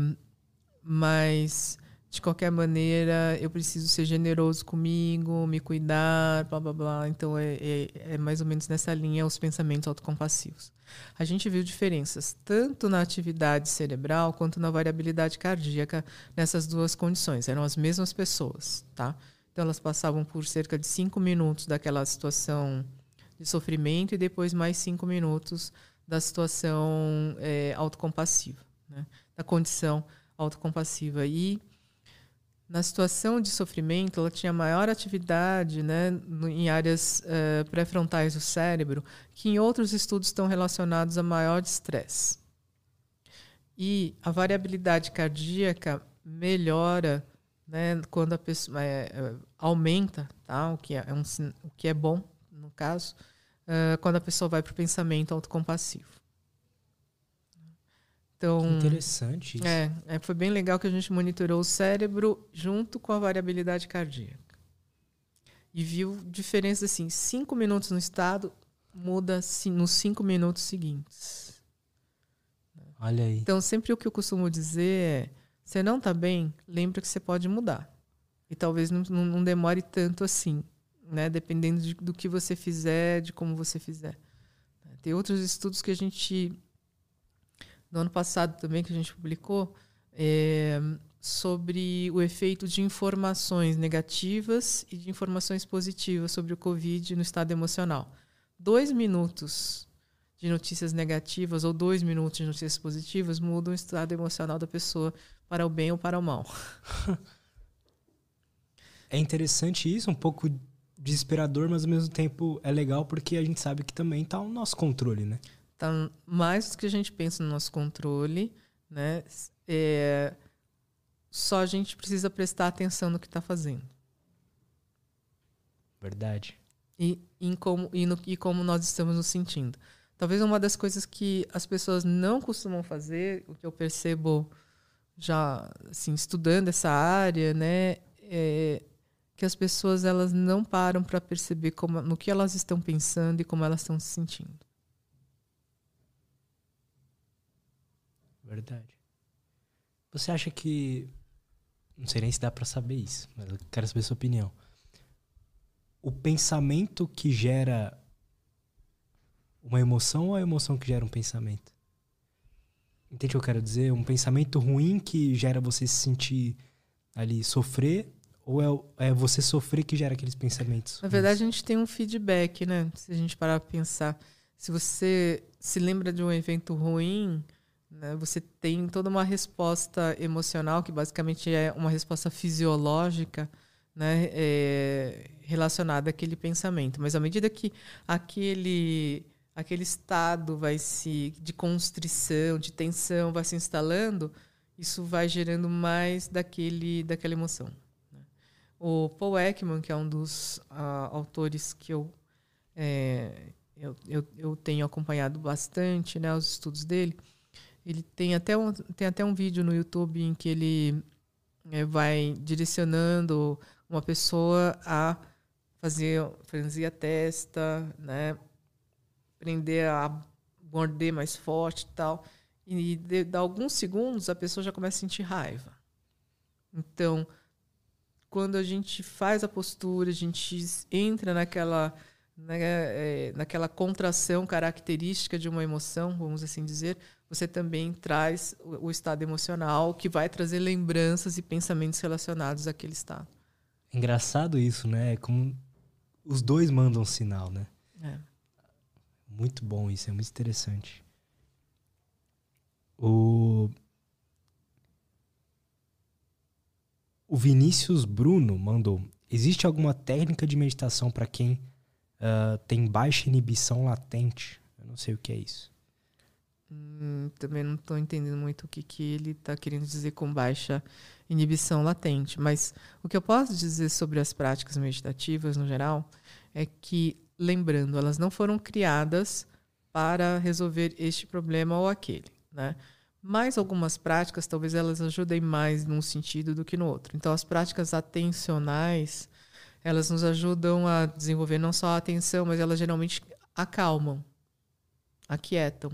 mas de qualquer maneira, eu preciso ser generoso comigo, me cuidar, blá blá blá. Então é, é, é, mais ou menos nessa linha os pensamentos autocompassivos. A gente viu diferenças tanto na atividade cerebral quanto na variabilidade cardíaca nessas duas condições. Eram as mesmas pessoas, tá? Então elas passavam por cerca de cinco minutos daquela situação de sofrimento e depois mais cinco minutos da situação é, autocompassiva, né? da condição autocompassiva. E na situação de sofrimento, ela tinha maior atividade né, em áreas uh, pré-frontais do cérebro, que em outros estudos estão relacionados a maior estresse. E a variabilidade cardíaca melhora né, quando a pessoa é, é, aumenta, tá, o, que é, é um, o que é bom, no caso, uh, quando a pessoa vai para o pensamento autocompassivo. Então, que interessante isso. É, é, foi bem legal que a gente monitorou o cérebro junto com a variabilidade cardíaca. E viu diferença assim, cinco minutos no estado muda nos cinco minutos seguintes. Olha aí. Então, sempre o que eu costumo dizer é, você não está bem, lembra que você pode mudar. E talvez não, não demore tanto assim, né? Dependendo de, do que você fizer, de como você fizer. Tem outros estudos que a gente no ano passado também que a gente publicou, é, sobre o efeito de informações negativas e de informações positivas sobre o Covid no estado emocional. Dois minutos de notícias negativas ou dois minutos de notícias positivas mudam o estado emocional da pessoa para o bem ou para o mal. É interessante isso, um pouco desesperador, mas ao mesmo tempo é legal porque a gente sabe que também está no nosso controle, né? Tá mais do que a gente pensa no nosso controle, né? É, só a gente precisa prestar atenção no que está fazendo. Verdade. E, em como, e, no, e como nós estamos nos sentindo. Talvez uma das coisas que as pessoas não costumam fazer, o que eu percebo já assim, estudando essa área, né, é que as pessoas elas não param para perceber como, no que elas estão pensando e como elas estão se sentindo. Verdade. Você acha que não sei nem se dá para saber isso, mas eu quero saber sua opinião. O pensamento que gera uma emoção ou a emoção que gera um pensamento? Entende o que eu quero dizer? Um pensamento ruim que gera você se sentir ali, sofrer, ou é, é você sofrer que gera aqueles pensamentos? Na verdade, a gente tem um feedback, né? Se a gente parar para pensar. Se você se lembra de um evento ruim, né, você tem toda uma resposta emocional, que basicamente é uma resposta fisiológica, né, é, relacionada àquele pensamento. Mas à medida que aquele aquele estado vai se de constrição, de tensão vai se instalando, isso vai gerando mais daquele daquela emoção. Né? O Paul Ekman, que é um dos uh, autores que eu, é, eu, eu, eu, tenho acompanhado bastante, né, os estudos dele, ele tem até um, tem até um vídeo no YouTube em que ele é, vai direcionando uma pessoa a fazer franzir a testa, né? Prender a morder mais forte e tal. E de, de alguns segundos a pessoa já começa a sentir raiva. Então, quando a gente faz a postura, a gente entra naquela né, é, naquela contração característica de uma emoção, vamos assim dizer, você também traz o, o estado emocional que vai trazer lembranças e pensamentos relacionados àquele estado. Engraçado isso, né? É como os dois mandam um sinal, né? É. Muito bom isso, é muito interessante. O o Vinícius Bruno mandou: existe alguma técnica de meditação para quem uh, tem baixa inibição latente. Eu não sei o que é isso. Hum, também não estou entendendo muito o que, que ele está querendo dizer com baixa inibição latente. Mas o que eu posso dizer sobre as práticas meditativas no geral é que, lembrando, elas não foram criadas para resolver este problema ou aquele, né? Mas algumas práticas, talvez elas ajudem mais num sentido do que no outro. Então, as práticas atencionais, elas nos ajudam a desenvolver não só a atenção, mas elas geralmente acalmam, aquietam.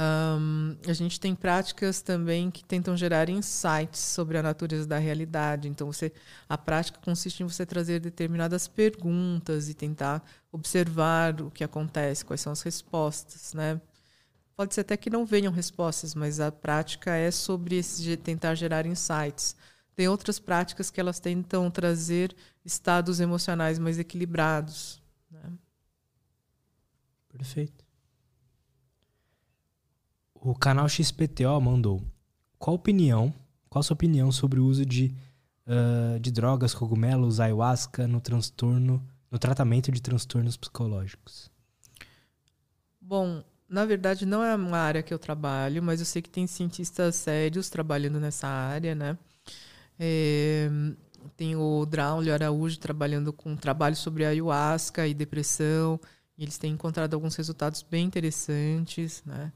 Um, a gente tem práticas também que tentam gerar insights sobre a natureza da realidade. Então, você, a prática consiste em você trazer determinadas perguntas e tentar observar o que acontece, quais são as respostas, né? Pode ser até que não venham respostas, mas a prática é sobre esse, tentar gerar insights. Tem outras práticas que elas tentam trazer estados emocionais mais equilibrados. Né? Perfeito. O canal XPTO mandou: qual opinião, qual a sua opinião sobre o uso de, uh, de drogas, cogumelos, ayahuasca no transtorno, no tratamento de transtornos psicológicos? Bom, na verdade não é uma área que eu trabalho, mas eu sei que tem cientistas sérios trabalhando nessa área, né? É, tem o Draulio Araújo trabalhando com trabalho sobre ayahuasca e depressão. E eles têm encontrado alguns resultados bem interessantes, né?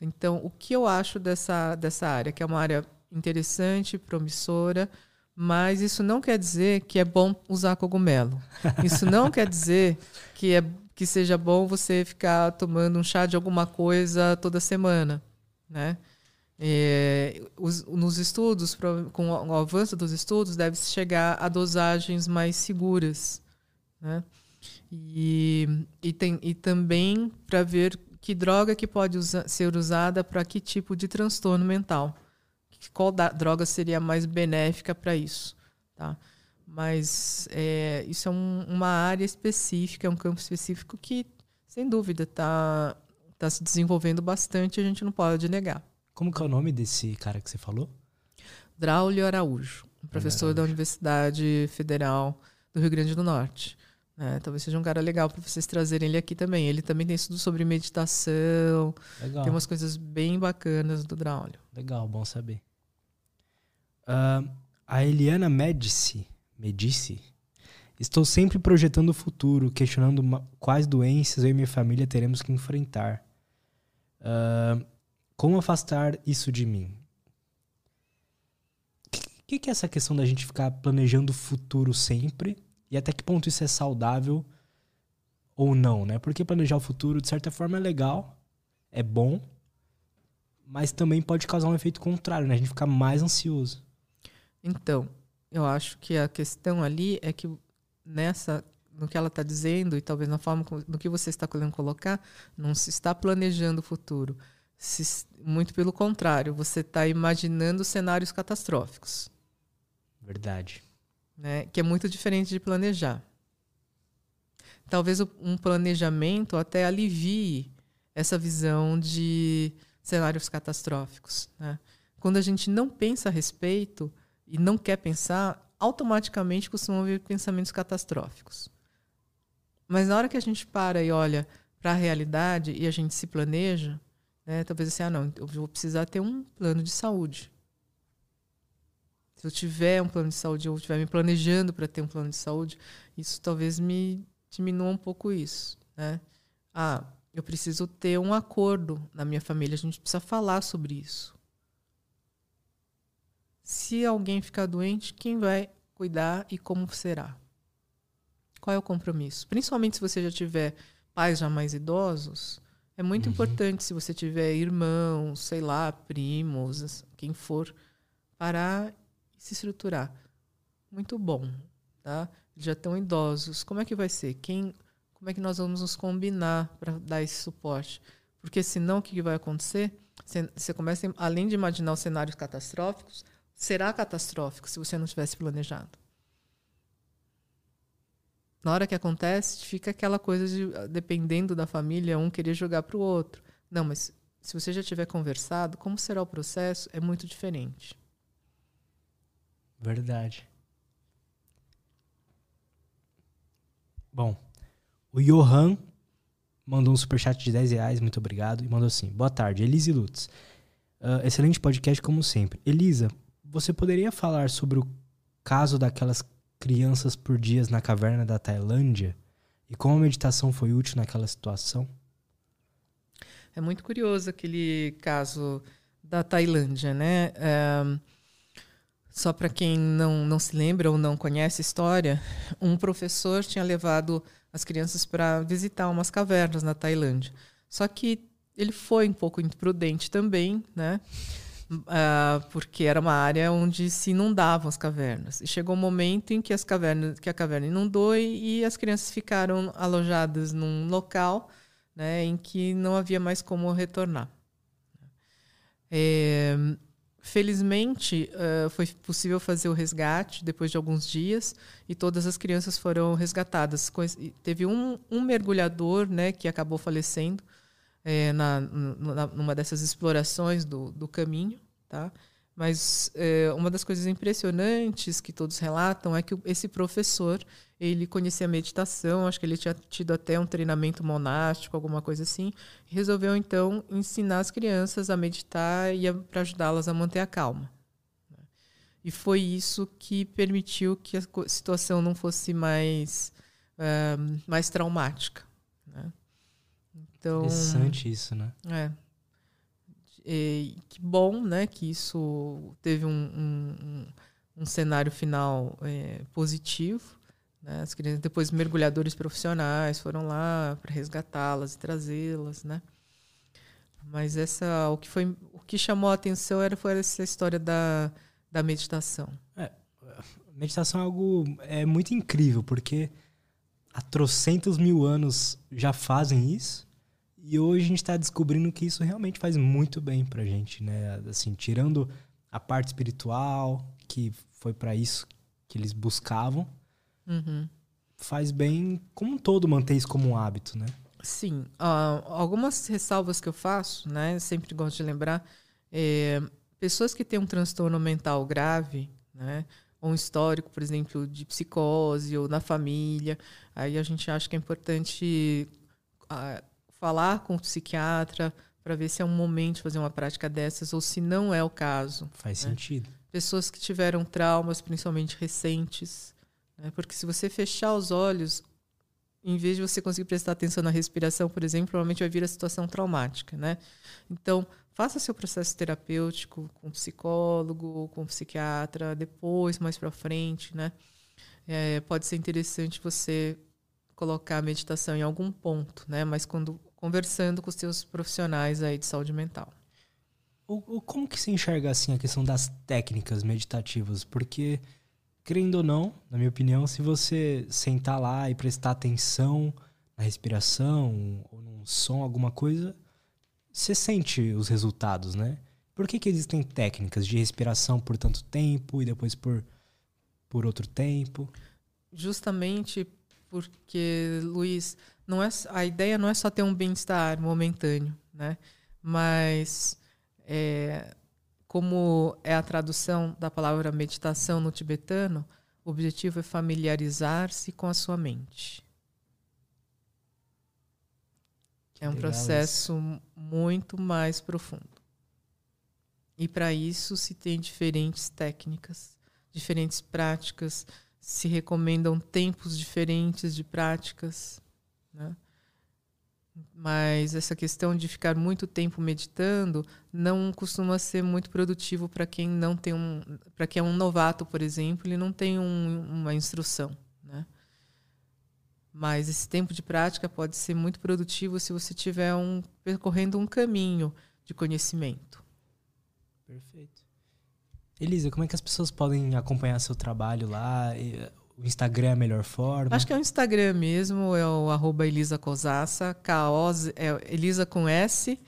Então, o que eu acho dessa, dessa área? Que é uma área interessante, promissora, mas isso não quer dizer que é bom usar cogumelo. Isso não quer dizer que, é, que seja bom você ficar tomando um chá de alguma coisa toda semana, né? É, os, nos estudos, com o avanço dos estudos, deve-se chegar a dosagens mais seguras. Né? E, e, tem, e também para ver que droga que pode usa, ser usada para que tipo de transtorno mental. qual droga seria mais benéfica para isso, tá? Mas é, isso é um, uma área específica, é um campo específico que, sem dúvida, está tá se desenvolvendo bastante e a gente não pode negar. Como que é o nome desse cara que você falou? Braulio Araújo, professor Araújo. da Universidade Federal do Rio Grande do Norte. É, talvez seja um cara legal para vocês trazerem ele aqui também. Ele também tem estudo sobre meditação. Legal. Tem umas coisas bem bacanas do Braulio. Legal, bom saber. Uh, a Eliana Medici, Medici. Estou sempre projetando o futuro, questionando quais doenças eu e minha família teremos que enfrentar. Uh, como afastar isso de mim? O que, que é essa questão da gente ficar planejando o futuro sempre e até que ponto isso é saudável ou não, né? Porque planejar o futuro, de certa forma, é legal, é bom, mas também pode causar um efeito contrário, né? A gente ficar mais ansioso. Então, eu acho que a questão ali é que nessa no que ela está dizendo e talvez na forma no que você está querendo colocar, não se está planejando o futuro. Se, muito pelo contrário, você está imaginando cenários catastróficos. Verdade né? que é muito diferente de planejar. Talvez um planejamento até alivie essa visão de cenários catastróficos. Né? Quando a gente não pensa a respeito e não quer pensar, automaticamente costumam vir pensamentos catastróficos. Mas na hora que a gente para e olha para a realidade e a gente se planeja, né, talvez assim, ah, não, eu vou precisar ter um plano de saúde se eu tiver um plano de saúde ou estiver me planejando para ter um plano de saúde, isso talvez me diminua um pouco isso, né? Ah, eu preciso ter um acordo na minha família, a gente precisa falar sobre isso. Se alguém ficar doente, quem vai cuidar e como será? Qual é o compromisso? Principalmente se você já tiver pais já mais idosos, é muito uhum. importante se você tiver irmãos, sei lá, primos, quem for, parar se estruturar. Muito bom, tá? Já estão idosos. Como é que vai ser? Quem, como é que nós vamos nos combinar para dar esse suporte? Porque senão o que vai acontecer? Você começa, além de imaginar os cenários catastróficos, será catastrófico se você não tivesse planejado. Na hora que acontece, fica aquela coisa de, dependendo da família, um querer jogar para o outro. Não, mas se você já tiver conversado, como será o processo é muito diferente. Verdade. Bom, o Johan mandou um superchat de 10 reais, muito obrigado, e mandou assim: Boa tarde, Elise Lutz. Uh, excelente podcast, como sempre. Elisa, você poderia falar sobre o caso daquelas crianças por dias na caverna da Tailândia e como a meditação foi útil naquela situação? É muito curioso aquele caso da Tailândia, né? É só para quem não, não se lembra ou não conhece a história, um professor tinha levado as crianças para visitar umas cavernas na Tailândia. Só que ele foi um pouco imprudente também, né? Uh, porque era uma área onde se inundavam as cavernas. E chegou um momento em que, as cavernas, que a caverna inundou e, e as crianças ficaram alojadas num local né, em que não havia mais como retornar. É, Felizmente, uh, foi possível fazer o resgate depois de alguns dias e todas as crianças foram resgatadas. Teve um, um mergulhador né, que acabou falecendo é, na, na, numa dessas explorações do, do caminho. Tá? Mas é, uma das coisas impressionantes que todos relatam é que esse professor ele conhecia meditação, acho que ele tinha tido até um treinamento monástico, alguma coisa assim, e resolveu então ensinar as crianças a meditar e para ajudá-las a manter a calma. E foi isso que permitiu que a situação não fosse mais, uh, mais traumática. Né? Então, Interessante isso, né? É. E, que bom né, que isso teve um, um, um cenário final é, positivo. Né? As crianças, depois mergulhadores profissionais foram lá para resgatá-las e trazê-las, né? Mas essa, o que foi, o que chamou a atenção era foi essa história da, da meditação. É, meditação é algo é muito incrível porque há trocentos mil anos já fazem isso e hoje a gente está descobrindo que isso realmente faz muito bem para gente, né? Assim, tirando a parte espiritual, que foi para isso que eles buscavam. Uhum. Faz bem, como um todo, manter isso como um hábito, né? Sim. Uh, algumas ressalvas que eu faço, né? Sempre gosto de lembrar. É, pessoas que têm um transtorno mental grave, né? Ou um histórico, por exemplo, de psicose ou na família, aí a gente acha que é importante uh, falar com o psiquiatra para ver se é um momento de fazer uma prática dessas ou se não é o caso. Faz né? sentido. Pessoas que tiveram traumas, principalmente recentes, né? porque se você fechar os olhos, em vez de você conseguir prestar atenção na respiração, por exemplo, provavelmente vai vir a situação traumática, né? Então, faça seu processo terapêutico com psicólogo, com psiquiatra, depois, mais para frente, né? É, pode ser interessante você colocar a meditação em algum ponto, né? Mas quando conversando com os seus profissionais aí de saúde mental. O, o, como que se enxerga assim a questão das técnicas meditativas? Porque Querendo ou não, na minha opinião, se você sentar lá e prestar atenção na respiração ou num som, alguma coisa, você sente os resultados, né? Por que, que existem técnicas de respiração por tanto tempo e depois por, por outro tempo? Justamente porque, Luiz, não é, a ideia não é só ter um bem-estar momentâneo, né? Mas é, como é a tradução da palavra meditação no tibetano, o objetivo é familiarizar-se com a sua mente. É um processo muito mais profundo. E para isso se tem diferentes técnicas, diferentes práticas, se recomendam tempos diferentes de práticas. Né? Mas essa questão de ficar muito tempo meditando não costuma ser muito produtivo para quem não tem um, para quem é um novato, por exemplo, ele não tem um, uma instrução, né? Mas esse tempo de prática pode ser muito produtivo se você tiver um percorrendo um caminho de conhecimento. Perfeito. Elisa, como é que as pessoas podem acompanhar seu trabalho lá? O Instagram é a melhor forma? Acho que é o Instagram mesmo, é o arroba Elisa Cosassa, K-O-Z, é Elisa com S,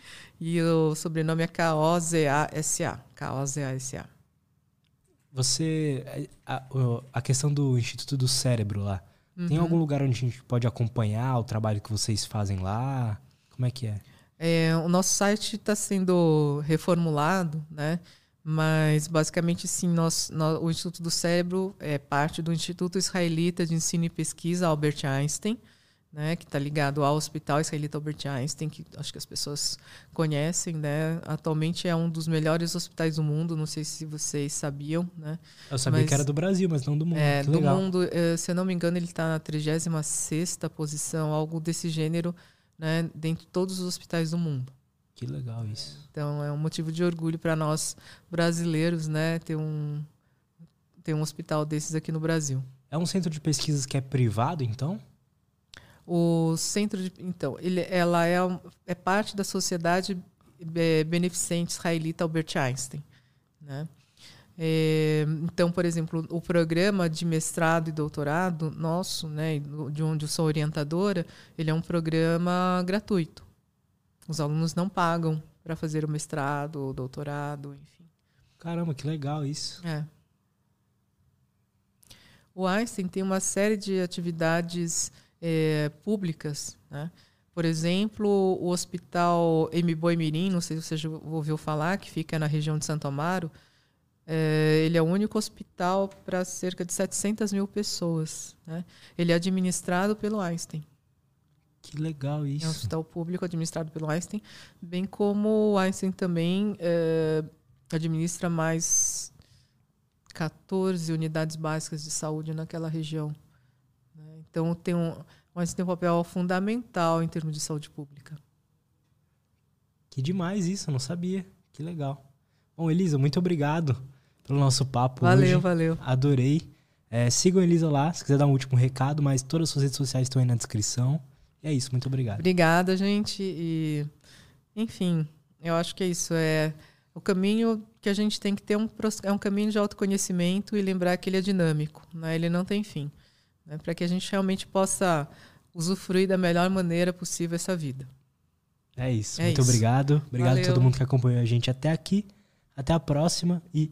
e o sobrenome é K-O-Z-A-S-A. K-O-Z-A-S-A. Você. A, a, questão do Instituto do Cérebro lá. Uhum. Tem algum lugar onde a gente pode acompanhar o trabalho que vocês fazem lá? Como é que é? é o nosso site está sendo reformulado, né? Mas, basicamente, sim, nós, nós, o Instituto do Cérebro é parte do Instituto Israelita de Ensino e Pesquisa Albert Einstein, né, que está ligado ao Hospital Israelita Albert Einstein, que acho que as pessoas conhecem. Né? Atualmente é um dos melhores hospitais do mundo, não sei se vocês sabiam. Né? Eu sabia mas, que era do Brasil, mas não do mundo. É, que do legal. mundo, eh, se eu não me engano, ele está na 36 posição, algo desse gênero, né, dentre todos os hospitais do mundo. Que legal isso. Então é um motivo de orgulho para nós brasileiros, né, ter um ter um hospital desses aqui no Brasil. É um centro de pesquisas que é privado, então? O centro de, então, ele, ela é, é parte da sociedade é, beneficente israelita Albert Einstein, né? É, então, por exemplo, o programa de mestrado e doutorado nosso, né, de onde eu sou orientadora, ele é um programa gratuito. Os alunos não pagam para fazer o mestrado, o doutorado, enfim. Caramba, que legal isso. É. O Einstein tem uma série de atividades é, públicas, né? Por exemplo, o Hospital Mboi Mirim, não sei se você já ouviu falar, que fica na região de Santo Amaro, é, ele é o único hospital para cerca de 700 mil pessoas. Né? Ele é administrado pelo Einstein. Que legal isso. É um hospital público administrado pelo Einstein, bem como o Einstein também é, administra mais 14 unidades básicas de saúde naquela região. Né? Então tem um, o Einstein tem um papel fundamental em termos de saúde pública. Que demais isso, eu não sabia. Que legal. Bom, Elisa, muito obrigado pelo nosso papo valeu, hoje. Valeu, valeu. Adorei. É, sigam a Elisa lá, se quiser dar um último recado, mas todas as suas redes sociais estão aí na descrição. É isso, muito obrigado. Obrigada, gente. E, enfim, eu acho que é isso. É o caminho que a gente tem que ter um, é um caminho de autoconhecimento e lembrar que ele é dinâmico, né? ele não tem fim. Né? Para que a gente realmente possa usufruir da melhor maneira possível essa vida. É isso. É muito isso. obrigado. Obrigado Valeu. a todo mundo que acompanhou a gente até aqui. Até a próxima e